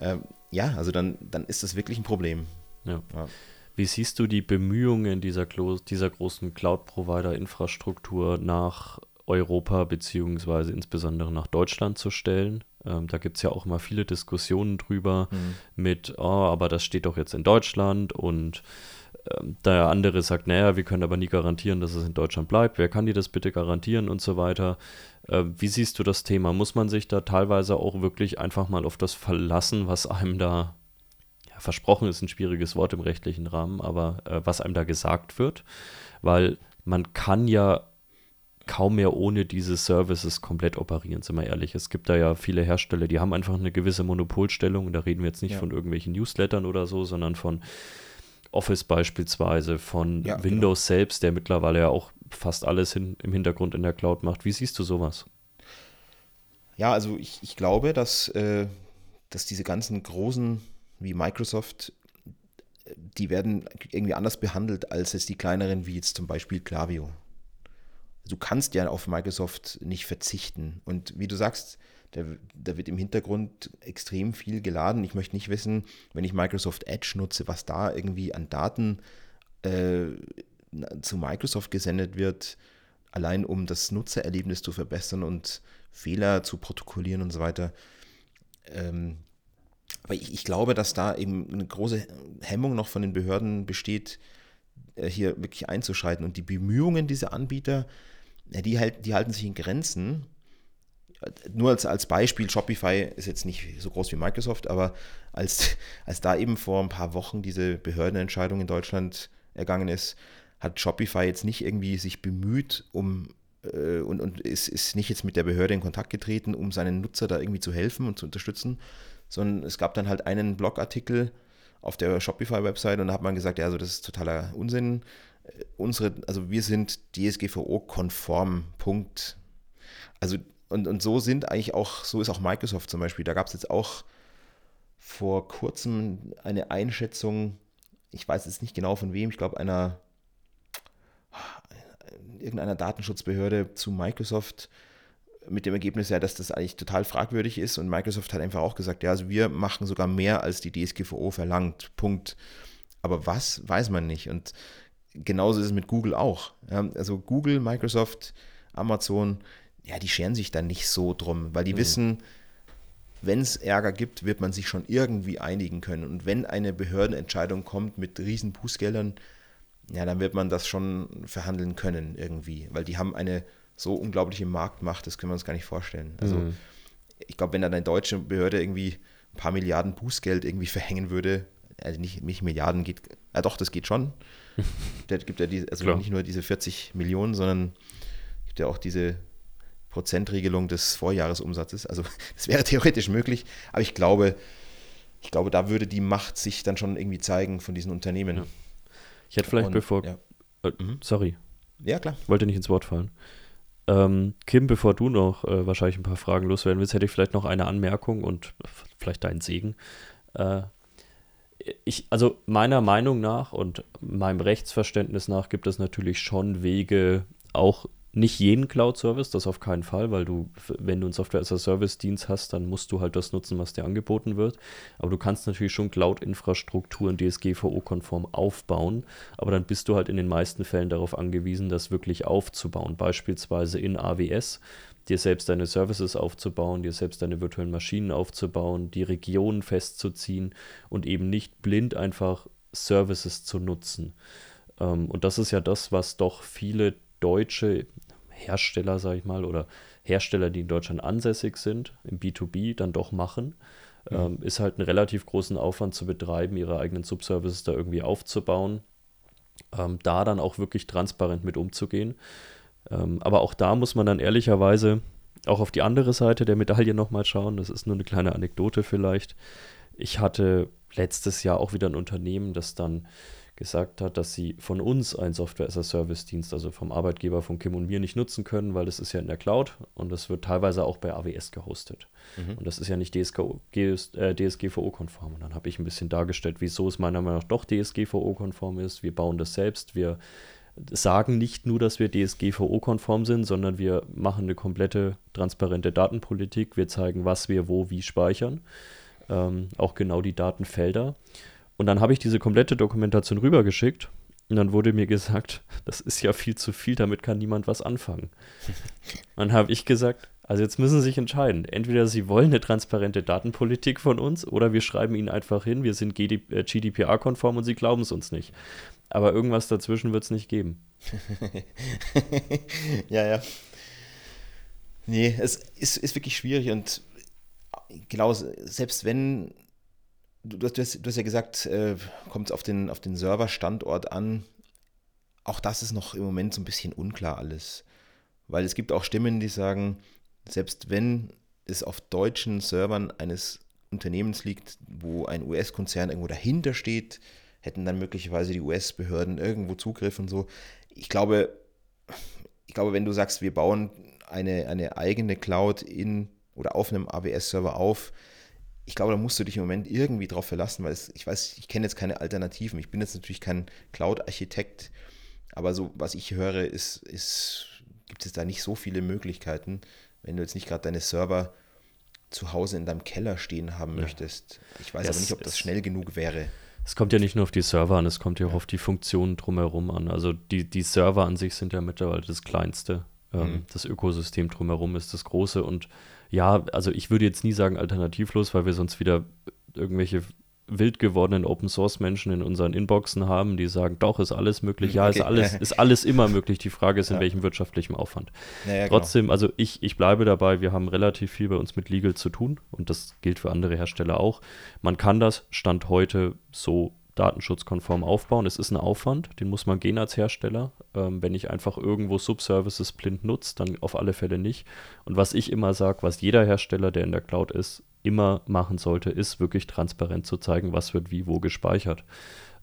Ähm, ja, also dann, dann ist das wirklich ein Problem. Ja. ja. Wie siehst du die Bemühungen dieser, dieser großen Cloud-Provider-Infrastruktur nach Europa beziehungsweise insbesondere nach Deutschland zu stellen? Ähm, da gibt es ja auch immer viele Diskussionen drüber mhm. mit, oh, aber das steht doch jetzt in Deutschland und ähm, der andere sagt, naja, wir können aber nie garantieren, dass es in Deutschland bleibt. Wer kann dir das bitte garantieren und so weiter? Äh, wie siehst du das Thema? Muss man sich da teilweise auch wirklich einfach mal auf das verlassen, was einem da versprochen ist ein schwieriges Wort im rechtlichen Rahmen, aber äh, was einem da gesagt wird, weil man kann ja kaum mehr ohne diese Services komplett operieren, sind wir ehrlich. Es gibt da ja viele Hersteller, die haben einfach eine gewisse Monopolstellung und da reden wir jetzt nicht ja. von irgendwelchen Newslettern oder so, sondern von Office beispielsweise, von ja, genau. Windows genau. selbst, der mittlerweile ja auch fast alles hin, im Hintergrund in der Cloud macht. Wie siehst du sowas? Ja, also ich, ich glaube, dass, äh, dass diese ganzen großen wie Microsoft, die werden irgendwie anders behandelt als jetzt die kleineren, wie jetzt zum Beispiel Klaviyo. Du kannst ja auf Microsoft nicht verzichten. Und wie du sagst, da, da, wird im Hintergrund extrem viel geladen. Ich möchte nicht wissen, wenn ich Microsoft Edge nutze, was da irgendwie an Daten äh, zu Microsoft gesendet wird, allein um das Nutzererlebnis zu verbessern und Fehler zu protokollieren und so weiter. Ähm, aber ich, ich, glaube, dass da eben eine große Hemmung noch von den Behörden besteht, äh, hier wirklich einzuschreiten. Und die Bemühungen dieser Anbieter, die, halt, die halten sich in Grenzen. Nur als, als Beispiel, Shopify ist jetzt nicht so groß wie Microsoft, aber als, als da eben vor ein paar Wochen diese Behördenentscheidung in Deutschland ergangen ist, hat Shopify jetzt nicht irgendwie sich bemüht, um äh, und, und ist, ist nicht jetzt mit der Behörde in Kontakt getreten, um seinen Nutzer da irgendwie zu helfen und zu unterstützen, sondern es gab dann halt einen Blogartikel auf der Shopify-Website und da hat man gesagt, ja, also das ist totaler Unsinn. Äh, unsere, also wir sind DSGVO-konform, Punkt. Also und, und so sind eigentlich auch, so ist auch Microsoft zum Beispiel. Da gab es jetzt auch vor kurzem eine Einschätzung, ich weiß jetzt nicht genau von wem, ich glaube einer irgendeiner Datenschutzbehörde zu Microsoft, mit dem Ergebnis ja, dass das eigentlich total fragwürdig ist und Microsoft hat einfach auch gesagt, ja, also wir machen sogar mehr, als die DSGVO verlangt. Punkt. Aber was, weiß man nicht. Und genauso ist es mit Google auch. Also Google, Microsoft, Amazon, ja, die scheren sich da nicht so drum, weil die mhm. wissen, wenn es Ärger gibt, wird man sich schon irgendwie einigen können. Und wenn eine Behördenentscheidung kommt mit riesen Bußgeldern, ja, dann wird man das schon verhandeln können irgendwie, weil die haben eine so unglaubliche Marktmacht, das können wir uns gar nicht vorstellen. Also mhm. ich glaube, wenn dann eine deutsche Behörde irgendwie ein paar Milliarden Bußgeld irgendwie verhängen würde, also nicht, nicht Milliarden geht, ja doch, das geht schon. <laughs> Der gibt ja die, also Klar. nicht nur diese 40 Millionen, sondern gibt ja auch diese Prozentregelung des Vorjahresumsatzes. Also <laughs> das wäre theoretisch möglich, aber ich glaube, ich glaube, da würde die Macht sich dann schon irgendwie zeigen von diesen Unternehmen. Ja. Ich hätte vielleicht Und, bevor. Ja. Äh, mhm. Sorry. Ja, klar. Wollte nicht ins Wort fallen. Ähm, Kim, bevor du noch äh, wahrscheinlich ein paar Fragen loswerden willst, hätte ich vielleicht noch eine Anmerkung und vielleicht deinen Segen. Äh, ich, also meiner Meinung nach und meinem Rechtsverständnis nach gibt es natürlich schon Wege, auch nicht jeden Cloud-Service, das auf keinen Fall, weil du, wenn du einen Software-as-a-Service-Dienst hast, dann musst du halt das nutzen, was dir angeboten wird. Aber du kannst natürlich schon Cloud-Infrastrukturen DSGVO-konform aufbauen, aber dann bist du halt in den meisten Fällen darauf angewiesen, das wirklich aufzubauen. Beispielsweise in AWS, dir selbst deine Services aufzubauen, dir selbst deine virtuellen Maschinen aufzubauen, die Regionen festzuziehen und eben nicht blind einfach Services zu nutzen. Ähm, und das ist ja das, was doch viele deutsche Hersteller, sage ich mal, oder Hersteller, die in Deutschland ansässig sind, im B2B dann doch machen. Mhm. Ähm, ist halt einen relativ großen Aufwand zu betreiben, ihre eigenen Subservices da irgendwie aufzubauen, ähm, da dann auch wirklich transparent mit umzugehen. Ähm, aber auch da muss man dann ehrlicherweise auch auf die andere Seite der Medaille nochmal schauen. Das ist nur eine kleine Anekdote vielleicht. Ich hatte letztes Jahr auch wieder ein Unternehmen, das dann gesagt hat, dass sie von uns einen Software-as-a-Service-Dienst, also vom Arbeitgeber von Kim und mir, nicht nutzen können, weil das ist ja in der Cloud und das wird teilweise auch bei AWS gehostet. Mhm. Und das ist ja nicht DSGVO, äh, DSGVO-konform. Und dann habe ich ein bisschen dargestellt, wieso es meiner Meinung nach doch DSGVO-konform ist. Wir bauen das selbst, wir sagen nicht nur, dass wir DSGVO-konform sind, sondern wir machen eine komplette transparente Datenpolitik. Wir zeigen, was wir wo wie speichern. Ähm, auch genau die Datenfelder. Und dann habe ich diese komplette Dokumentation rübergeschickt und dann wurde mir gesagt, <laughs> das ist ja viel zu viel, damit kann niemand was anfangen. <laughs> dann habe ich gesagt, also jetzt müssen Sie sich entscheiden. Entweder Sie wollen eine transparente Datenpolitik von uns oder wir schreiben Ihnen einfach hin, wir sind GDPR-konform äh, und Sie glauben es uns nicht. Aber irgendwas dazwischen wird es nicht geben. <laughs> ja, ja. Nee, es ist, ist wirklich schwierig und genau, selbst wenn du, hast, du hast ja gesagt, äh, kommt es auf den, auf den Serverstandort an. Auch das ist noch im Moment so ein bisschen unklar alles. Weil es gibt auch Stimmen, die sagen, selbst wenn es auf deutschen Servern eines Unternehmens liegt, wo ein US-Konzern irgendwo dahinter steht, hätten dann möglicherweise die US-Behörden irgendwo Zugriff und so. Ich glaube, ich glaube, wenn du sagst, wir bauen eine, eine eigene Cloud in oder auf einem AWS-Server auf, ich glaube, da musst du dich im Moment irgendwie drauf verlassen, weil es, ich weiß, ich kenne jetzt keine Alternativen. Ich bin jetzt natürlich kein Cloud-Architekt, aber so, was ich höre, ist, ist, gibt es da nicht so viele Möglichkeiten, wenn du jetzt nicht gerade deine Server zu Hause in deinem Keller stehen haben ja. möchtest. Ich weiß ja, aber nicht, ob das schnell genug wäre. Es kommt ja nicht nur auf die Server an, es kommt ja auch auf die Funktionen drumherum an. Also die, die Server an sich sind ja mittlerweile das Kleinste. Ähm, mhm. Das Ökosystem drumherum ist das Große und ja, also ich würde jetzt nie sagen alternativlos, weil wir sonst wieder irgendwelche wild gewordenen Open Source Menschen in unseren Inboxen haben, die sagen, doch, ist alles möglich. Ja, okay. ist, alles, <laughs> ist alles immer möglich. Die Frage ist, in ja. welchem wirtschaftlichen Aufwand. Ja, genau. Trotzdem, genau. also ich, ich bleibe dabei, wir haben relativ viel bei uns mit Legal zu tun und das gilt für andere Hersteller auch. Man kann das Stand heute so datenschutzkonform aufbauen. Es ist ein Aufwand, den muss man gehen als Hersteller. Ähm, wenn ich einfach irgendwo Subservices blind nutze, dann auf alle Fälle nicht. Und was ich immer sage, was jeder Hersteller, der in der Cloud ist, immer machen sollte, ist wirklich transparent zu zeigen, was wird wie wo gespeichert.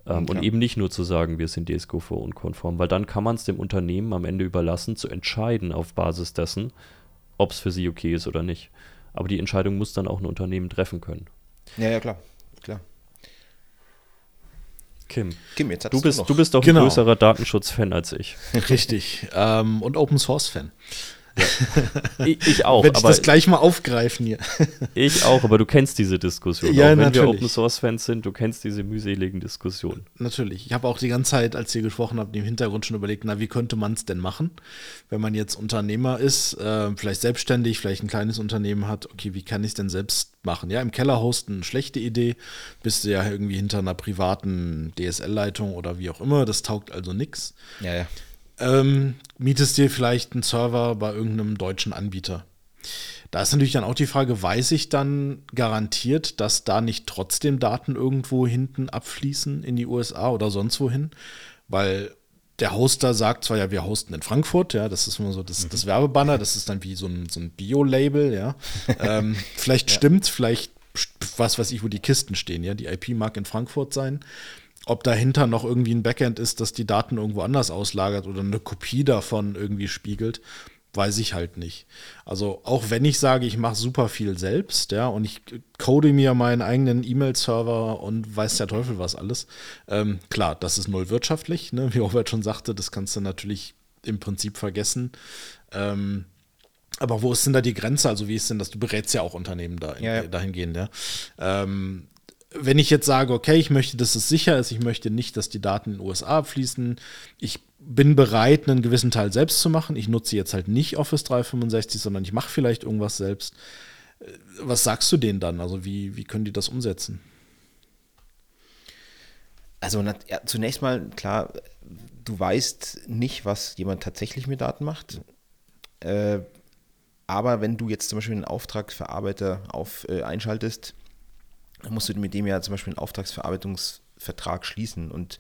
Ähm, und eben nicht nur zu sagen, wir sind DSGVO unkonform, weil dann kann man es dem Unternehmen am Ende überlassen, zu entscheiden auf Basis dessen, ob es für sie okay ist oder nicht. Aber die Entscheidung muss dann auch ein Unternehmen treffen können. Ja, ja, klar. klar. Kim. Kim, jetzt du bist, du, du bist doch genau. ein größerer Datenschutz-Fan als ich. Richtig. Ähm, und Open Source-Fan. Ja. ich, ich, auch. Werde ich das gleich mal aufgreifen hier. ich auch, aber du kennst diese Diskussion. Ja, auch wenn natürlich. wir Open Source Fans sind, du kennst diese mühseligen Diskussionen. Natürlich. Ich habe auch die ganze Zeit, als ihr gesprochen habt, im Hintergrund schon überlegt, na, wie könnte man es denn machen, wenn man jetzt Unternehmer ist, äh, vielleicht selbstständig, vielleicht ein kleines Unternehmen hat, okay, wie kann ich es denn selbst machen? Ja, im Keller hosten, schlechte Idee, bist du ja irgendwie hinter einer privaten DSL-Leitung oder wie auch immer, das taugt also nichts. Ja, ja ähm, mietest dir vielleicht einen Server bei irgendeinem deutschen Anbieter. Da ist natürlich dann auch die Frage, weiß ich dann garantiert, dass da nicht trotzdem Daten irgendwo hinten abfließen in die USA oder sonst wohin? Weil der Hoster sagt zwar, ja, wir hosten in Frankfurt, ja, das ist immer so das, mhm. das Werbebanner, das ist dann wie so ein, so ein Bio-Label, ja. <laughs> ähm, vielleicht ja. stimmt, vielleicht was weiß ich, wo die Kisten stehen, ja. Die IP mag in Frankfurt sein ob dahinter noch irgendwie ein Backend ist, das die Daten irgendwo anders auslagert oder eine Kopie davon irgendwie spiegelt, weiß ich halt nicht. Also auch wenn ich sage, ich mache super viel selbst, ja, und ich code mir meinen eigenen E-Mail-Server und weiß der Teufel was alles. Ähm, klar, das ist null wirtschaftlich, ne? wie Robert schon sagte, das kannst du natürlich im Prinzip vergessen. Ähm, aber wo ist denn da die Grenze? Also wie ist denn das? Du berätst ja auch Unternehmen da, ja, ja. dahingehend, ja. Ähm, wenn ich jetzt sage, okay, ich möchte, dass es sicher ist, ich möchte nicht, dass die Daten in den USA fließen, ich bin bereit, einen gewissen Teil selbst zu machen. Ich nutze jetzt halt nicht Office 365, sondern ich mache vielleicht irgendwas selbst. Äh, was sagst du denen dann? Also wie, wie können die das umsetzen? Also ja, zunächst mal, klar, du weißt nicht, was jemand tatsächlich mit Daten macht. Äh, aber wenn du jetzt zum Beispiel einen Auftragsverarbeiter auf, äh, einschaltest, dann musst du mit dem ja zum Beispiel einen Auftragsverarbeitungsvertrag schließen. Und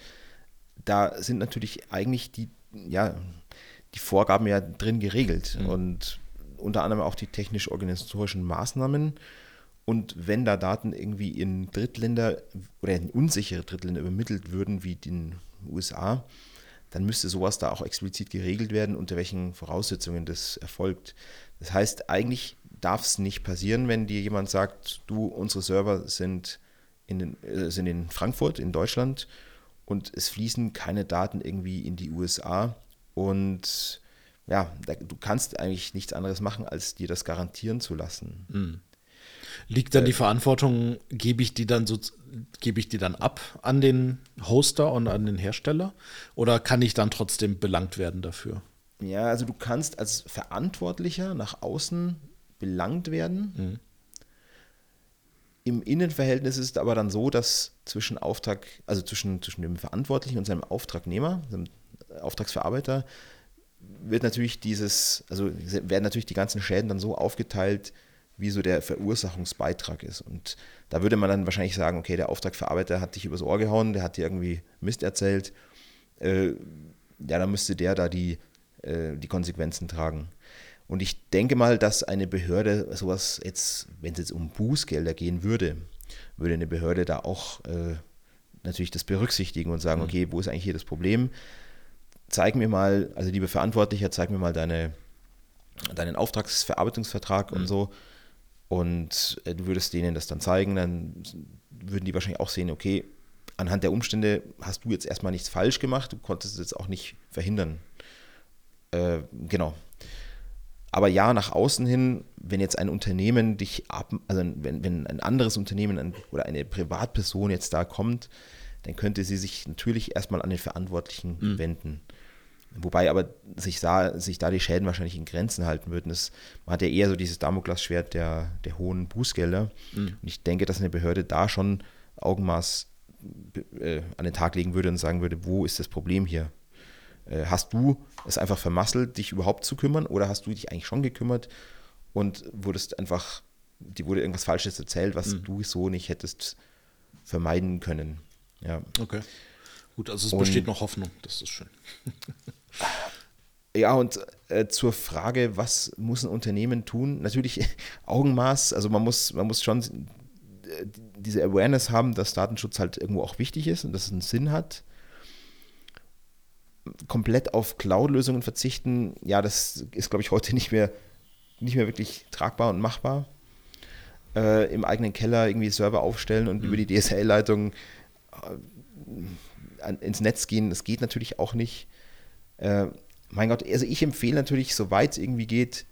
da sind natürlich eigentlich die, ja, die Vorgaben ja drin geregelt mhm. und unter anderem auch die technisch-organisatorischen Maßnahmen. Und wenn da Daten irgendwie in Drittländer oder in unsichere Drittländer übermittelt würden, wie den USA, dann müsste sowas da auch explizit geregelt werden, unter welchen Voraussetzungen das erfolgt. Das heißt, eigentlich darf es nicht passieren, wenn dir jemand sagt, du, unsere Server sind in, den, äh, sind in Frankfurt, in Deutschland und es fließen keine Daten irgendwie in die USA und ja, da, du kannst eigentlich nichts anderes machen, als dir das garantieren zu lassen. Mhm. Liegt dann äh, die Verantwortung, gebe ich die dann so, gebe ich die dann ab an den Hoster und an den Hersteller? Oder kann ich dann trotzdem belangt werden dafür? Ja, also du kannst als Verantwortlicher nach außen belangt werden. Mhm. Im Innenverhältnis ist es aber dann so, dass zwischen Auftrag, also zwischen, zwischen dem Verantwortlichen und seinem Auftragnehmer, seinem Auftragsverarbeiter, wird natürlich dieses, also werden natürlich die ganzen Schäden dann so aufgeteilt, wie so der Verursachungsbeitrag ist. Und da würde man dann wahrscheinlich sagen, okay, der Auftragsverarbeiter hat dich übers Ohr gehauen, der hat dir irgendwie Mist erzählt. Äh, ja, dann müsste der da die, äh, die Konsequenzen tragen. Und ich denke mal, dass eine Behörde sowas jetzt, wenn es jetzt um Bußgelder gehen würde, würde eine Behörde da auch äh, natürlich das berücksichtigen und sagen, mhm. okay, wo ist eigentlich hier das Problem? Zeig mir mal, also liebe Verantwortlicher, zeig mir mal deine, deinen Auftragsverarbeitungsvertrag mhm. und so. Und äh, du würdest denen das dann zeigen, dann würden die wahrscheinlich auch sehen, okay, anhand der Umstände hast du jetzt erstmal nichts falsch gemacht, du konntest es jetzt auch nicht verhindern. Äh, genau. Aber ja, nach außen hin, wenn jetzt ein Unternehmen dich ab, also wenn, wenn ein anderes Unternehmen ein, oder eine Privatperson jetzt da kommt, dann könnte sie sich natürlich erstmal an den Verantwortlichen mhm. wenden. Wobei aber sich da, sich da die Schäden wahrscheinlich in Grenzen halten würden. Das, man hat ja eher so dieses Damoklesschwert der, der hohen Bußgelder. Mhm. Und ich denke, dass eine Behörde da schon Augenmaß äh, an den Tag legen würde und sagen würde, wo ist das Problem hier? Äh, hast du es einfach vermasselt, dich überhaupt zu kümmern oder hast du dich eigentlich schon gekümmert und wurdest einfach, dir wurde irgendwas Falsches erzählt, was mhm. du so nicht hättest vermeiden können. Ja. Okay. Gut, also es und, besteht noch Hoffnung, das ist schön. <laughs> ja, und äh, zur Frage, was muss ein Unternehmen tun? Natürlich <laughs> Augenmaß, also man muss, man muss schon äh, diese Awareness haben, dass Datenschutz halt irgendwo auch wichtig ist und dass es einen Sinn hat komplett auf Cloud-Lösungen verzichten, ja, das ist, glaube ich, heute nicht mehr, nicht mehr wirklich tragbar und machbar. Äh, Im eigenen Keller irgendwie Server aufstellen und mhm. über die DSL-Leitung äh, ins Netz gehen, das geht natürlich auch nicht. Äh, mein Gott, also ich empfehle natürlich, soweit es irgendwie geht,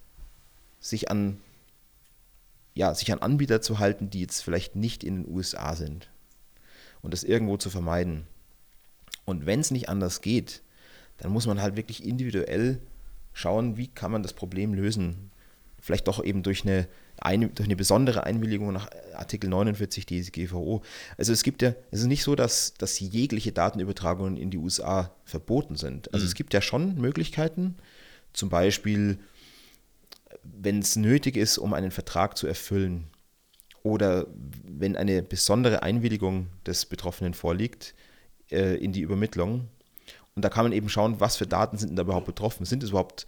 sich an, ja, sich an Anbieter zu halten, die jetzt vielleicht nicht in den USA sind und das irgendwo zu vermeiden. Und wenn es nicht anders geht, dann muss man halt wirklich individuell schauen, wie kann man das Problem lösen. Vielleicht doch eben durch eine, eine, durch eine besondere Einwilligung nach Artikel 49 DSGVO. Also es gibt ja, es ist nicht so, dass, dass jegliche Datenübertragungen in die USA verboten sind. Also mhm. es gibt ja schon Möglichkeiten, zum Beispiel, wenn es nötig ist, um einen Vertrag zu erfüllen oder wenn eine besondere Einwilligung des Betroffenen vorliegt äh, in die Übermittlung, und da kann man eben schauen, was für Daten sind da überhaupt betroffen. Sind es überhaupt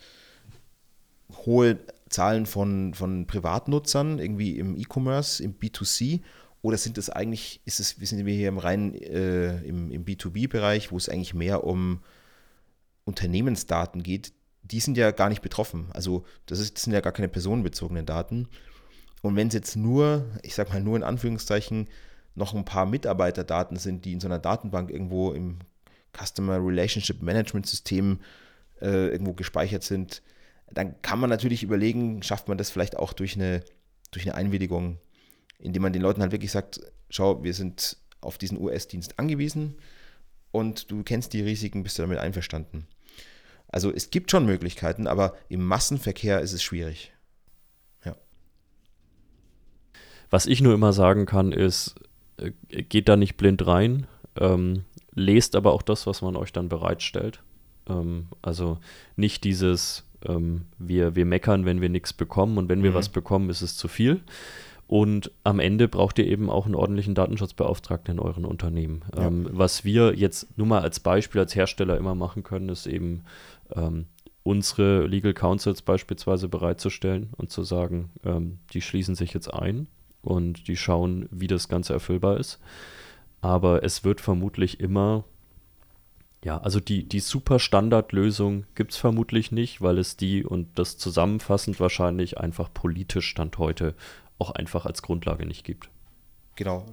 hohe Zahlen von, von Privatnutzern, irgendwie im E-Commerce, im B2C? Oder sind es eigentlich, ist es, sind wir hier im reinen äh, im, im B2B-Bereich, wo es eigentlich mehr um Unternehmensdaten geht, die sind ja gar nicht betroffen. Also das, ist, das sind ja gar keine personenbezogenen Daten. Und wenn es jetzt nur, ich sag mal nur in Anführungszeichen, noch ein paar Mitarbeiterdaten sind, die in so einer Datenbank irgendwo im Customer Relationship Management System äh, irgendwo gespeichert sind, dann kann man natürlich überlegen, schafft man das vielleicht auch durch eine, durch eine Einwilligung, indem man den Leuten halt wirklich sagt, schau, wir sind auf diesen US-Dienst angewiesen und du kennst die Risiken, bist du damit einverstanden. Also es gibt schon Möglichkeiten, aber im Massenverkehr ist es schwierig. Ja. Was ich nur immer sagen kann, ist, äh, geht da nicht blind rein, ähm, lest aber auch das, was man euch dann bereitstellt. Ähm, also nicht dieses, ähm, wir, wir meckern, wenn wir nichts bekommen und wenn wir mhm. was bekommen, ist es zu viel. Und am Ende braucht ihr eben auch einen ordentlichen Datenschutzbeauftragten in euren Unternehmen. Ja. Ähm, was wir jetzt nur mal als Beispiel als Hersteller immer machen können, ist eben ähm, unsere Legal Counsels beispielsweise bereitzustellen und zu sagen, ähm, die schließen sich jetzt ein und die schauen, wie das Ganze erfüllbar ist. Aber es wird vermutlich immer, ja, also die, die super Standardlösung gibt es vermutlich nicht, weil es die und das zusammenfassend wahrscheinlich einfach politisch Stand heute auch einfach als Grundlage nicht gibt. Genau.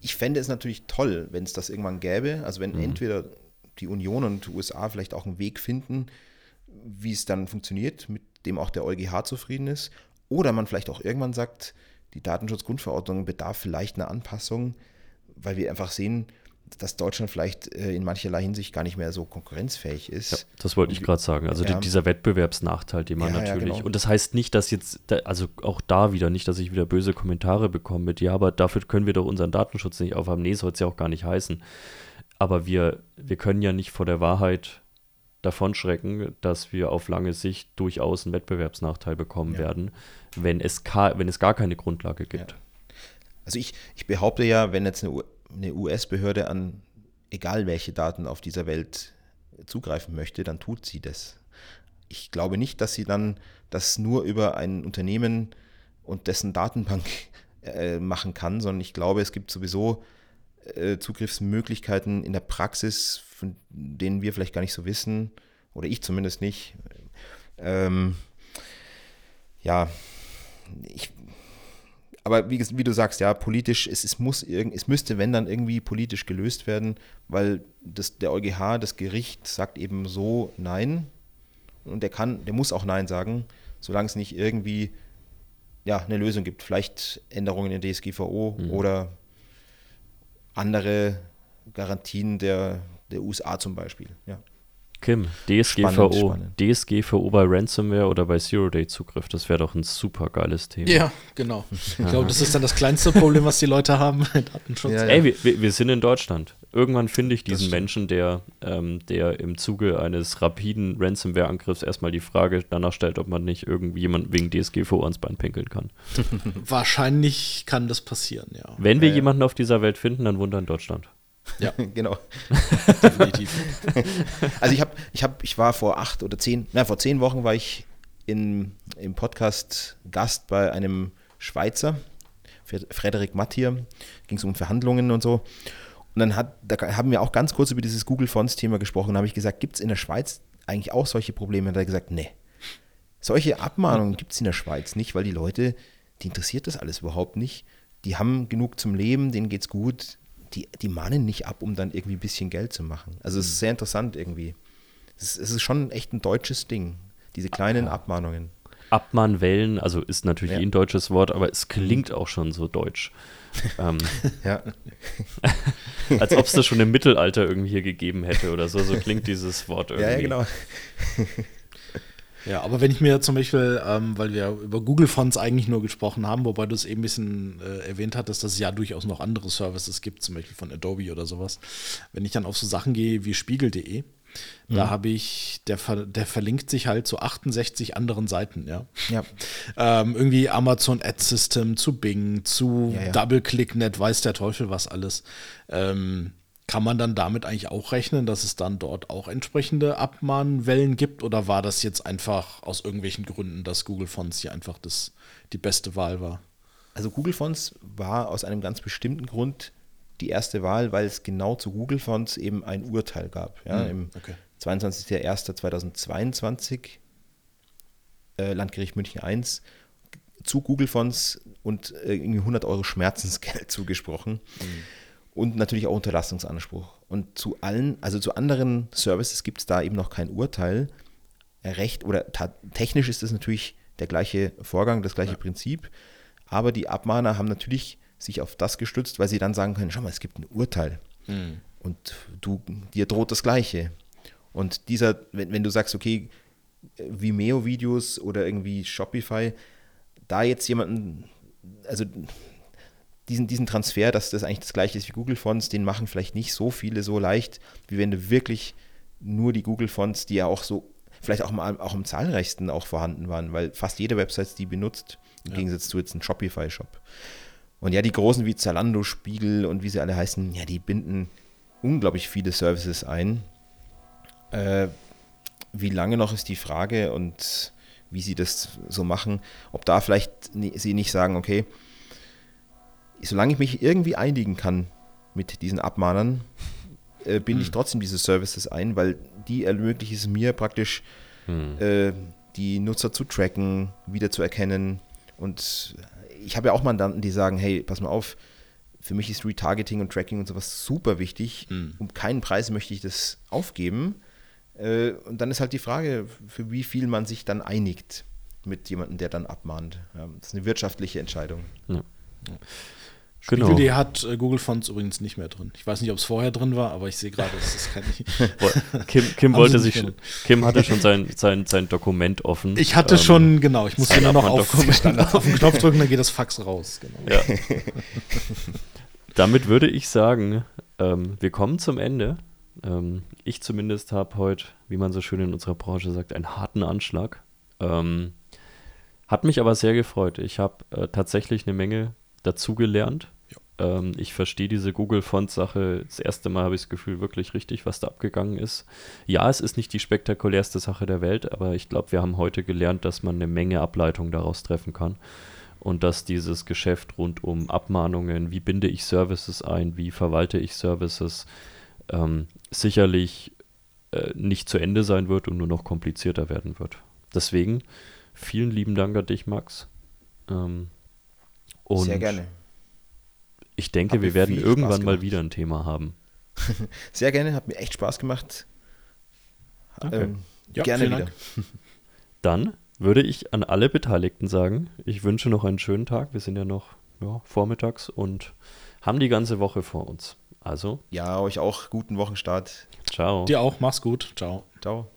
Ich fände es natürlich toll, wenn es das irgendwann gäbe. Also wenn mhm. entweder die Union und die USA vielleicht auch einen Weg finden, wie es dann funktioniert, mit dem auch der EuGH zufrieden ist. Oder man vielleicht auch irgendwann sagt, die Datenschutzgrundverordnung bedarf vielleicht einer Anpassung, weil wir einfach sehen, dass Deutschland vielleicht äh, in mancherlei Hinsicht gar nicht mehr so konkurrenzfähig ist. Ja, das wollte ich gerade sagen. Also ja. dieser Wettbewerbsnachteil, den man ja, natürlich. Genau. Und das heißt nicht, dass jetzt, also auch da wieder nicht, dass ich wieder böse Kommentare bekomme mit, ja, aber dafür können wir doch unseren Datenschutz nicht aufhaben. Nee, soll es ja auch gar nicht heißen. Aber wir, wir können ja nicht vor der Wahrheit davonschrecken, dass wir auf lange Sicht durchaus einen Wettbewerbsnachteil bekommen werden, wenn es, wenn es gar keine Grundlage gibt. Also ich, ich behaupte ja, wenn jetzt eine, US-Behörde an egal welche Daten auf dieser Welt zugreifen möchte, dann tut sie das. Ich glaube nicht, dass sie dann das nur über ein Unternehmen und dessen Datenbank <laughs> äh, machen kann, sondern ich glaube, es gibt sowieso äh, Zugriffsmöglichkeiten in der Praxis, von denen wir vielleicht gar nicht so wissen, oder ich zumindest nicht. Ähm, ja, ich, aber wie, wie, du sagst, ja, politisch, es, es, muss irgend, es müsste, wenn dann irgendwie politisch gelöst werden, weil das, der EuGH, das Gericht sagt eben so Nein und der kann, der muss auch Nein sagen, solange es nicht irgendwie ja, eine Lösung gibt. Vielleicht Änderungen in der DSGVO mhm. oder andere Garantien der, der USA zum Beispiel. Ja. Kim, DSGVO, spannend, spannend. DSGVO bei Ransomware oder bei Zero-Day-Zugriff, das wäre doch ein super geiles Thema. Ja, genau. Ich glaube, das ist dann das kleinste Problem, was die Leute haben <laughs> mit Datenschutz. Ja, ja. Ey, wir, wir, sind in Deutschland. Irgendwann finde ich diesen Menschen, der, ähm, der im Zuge eines rapiden Ransomware-Angriffs erstmal die Frage danach stellt, ob man nicht irgendwie jemand wegen DSGVO ans Bein pinkeln kann. <laughs> Wahrscheinlich kann das passieren, ja. Wenn wir ja, jemanden auf dieser Welt finden, dann wohnt er in Deutschland. Ja, <laughs> genau. <laughs> Definitiv. <laughs> Also ich habe, ich habe, ich war vor acht oder zehn, nein, vor zehn Wochen war ich in, im Podcast Gast bei einem Schweizer, Frederik Mattier, ging es um Verhandlungen und so. Und dann hat, da haben wir auch ganz kurz über dieses Google Fonts Thema gesprochen. Da habe ich gesagt, gibt es in der Schweiz eigentlich auch solche Probleme? Hat er gesagt, nee. Solche Abmahnungen gibt es in der Schweiz nicht, weil die Leute, die interessiert das alles überhaupt nicht. Die haben genug zum Leben, denen geht es gut, die, die mahnen nicht ab, um dann irgendwie ein bisschen Geld zu machen. Also es ist mhm. sehr interessant irgendwie. Es ist, es ist schon echt ein deutsches Ding, diese kleinen Abmahnungen. Abmahnwellen, also ist natürlich ja. eh ein deutsches Wort, aber es klingt auch schon so deutsch. ähm, <laughs> ja. <laughs> als ob es das schon im Mittelalter irgendwie hier gegeben hätte oder so. So klingt dieses Wort irgendwie. Ja, ja genau. <laughs> Ja, aber wenn ich mir zum Beispiel, ähm, weil wir über Google Fonts eigentlich nur gesprochen haben, wobei du es eben ein bisschen äh, erwähnt hattest, dass es ja durchaus noch andere Services gibt, zum Beispiel von Adobe oder sowas. Wenn ich dann auf so Sachen gehe wie spiegel.de, da mhm. habe ich, der, der verlinkt sich halt zu 68 anderen Seiten, ja. ja. Ähm, irgendwie Amazon Ad System zu Bing, zu ja, ja. DoubleClickNet, weiß der Teufel was alles. Ähm, kann man dann damit eigentlich auch rechnen, dass es dann dort auch entsprechende Abmahnwellen gibt? Oder war das jetzt einfach aus irgendwelchen Gründen, dass Google Fonts hier einfach das, die beste Wahl war? Also Google Fonts war aus einem ganz bestimmten Grund die erste Wahl, weil es genau zu Google Fonts eben ein Urteil gab. Ja, hm, Im okay. 22.01.2022 äh, Landgericht München I zu Google Fonts und äh, irgendwie 100 Euro Schmerzensgeld <laughs> zugesprochen. Mhm. Und natürlich auch Unterlassungsanspruch. Und zu allen, also zu anderen Services gibt es da eben noch kein Urteil. Recht oder technisch ist es natürlich der gleiche Vorgang, das gleiche ja. Prinzip. Aber die Abmahner haben natürlich sich auf das gestützt, weil sie dann sagen können: Schau mal, es gibt ein Urteil. Mhm. Und du, dir droht das Gleiche. Und dieser, wenn, wenn du sagst, okay, Vimeo-Videos oder irgendwie Shopify, da jetzt jemanden, also diesen, diesen Transfer, dass das eigentlich das gleiche ist wie Google Fonts, den machen vielleicht nicht so viele so leicht, wie wenn du wirklich nur die Google Fonts, die ja auch so, vielleicht auch, mal, auch am zahlreichsten auch vorhanden waren, weil fast jede Website die benutzt, im ja. Gegensatz zu jetzt einem Shopify-Shop. Und ja, die großen wie Zalando, Spiegel und wie sie alle heißen, ja, die binden unglaublich viele Services ein. Äh, wie lange noch ist die Frage und wie sie das so machen, ob da vielleicht sie nicht sagen, okay, solange ich mich irgendwie einigen kann mit diesen Abmahnern, äh, binde hm. ich trotzdem diese Services ein, weil die ermöglichen es mir praktisch, hm. äh, die Nutzer zu tracken, wieder zu erkennen. Und ich habe ja auch Mandanten, die sagen, hey, pass mal auf, für mich ist Retargeting und Tracking und sowas super wichtig. Hm. Um keinen Preis möchte ich das aufgeben. Äh, und dann ist halt die Frage, für wie viel man sich dann einigt mit jemandem, der dann abmahnt. das ist eine wirtschaftliche Entscheidung. Ja. Genau. Spiegel.de hat äh, Google Fonts übrigens nicht mehr drin. Ich weiß nicht, ob es vorher drin war, aber ich sehe gerade, dass es kein. <laughs> Kim, <laughs> Kim wollte sich, schon, Kim hatte schon sein, sein, sein Dokument offen. Ich hatte ähm, schon, genau, ich musste nur noch auf, <laughs> auf, den Knopf drücken, dann geht das Fax raus. Genau. Ja. Damit würde ich sagen, ähm, wir kommen zum Ende. Ähm, ich zumindest habe heute, wie man so schön in unserer Branche sagt, einen harten Anschlag. Ähm, hat mich aber sehr gefreut. Ich habe äh, tatsächlich eine Menge dazugelernt. Ähm, ich verstehe diese Google-Font-Sache. Das erste Mal habe ich das Gefühl, wirklich richtig, was da abgegangen ist. Ja, es ist nicht die spektakulärste Sache der Welt, aber ich glaube, wir haben heute gelernt, dass man eine Menge Ableitungen daraus treffen kann. Und dass dieses Geschäft rund um Abmahnungen, wie binde ich Services ein, wie verwalte ich Services, ähm, sicherlich äh, nicht zu Ende sein wird und nur noch komplizierter werden wird. Deswegen vielen lieben Dank an dich, Max. Ähm, Sehr gerne. Ich denke, wir werden irgendwann mal wieder ein Thema haben. <laughs> Sehr gerne, hat mir echt Spaß gemacht. Okay. Ähm, ja, gerne wieder. Dank. <laughs> Dann würde ich an alle Beteiligten sagen, ich wünsche noch einen schönen Tag. Wir sind ja noch ja, vormittags und haben die ganze Woche vor uns. Also. Ja, euch auch guten Wochenstart. Ciao. Dir auch, mach's gut. Ciao. Ciao.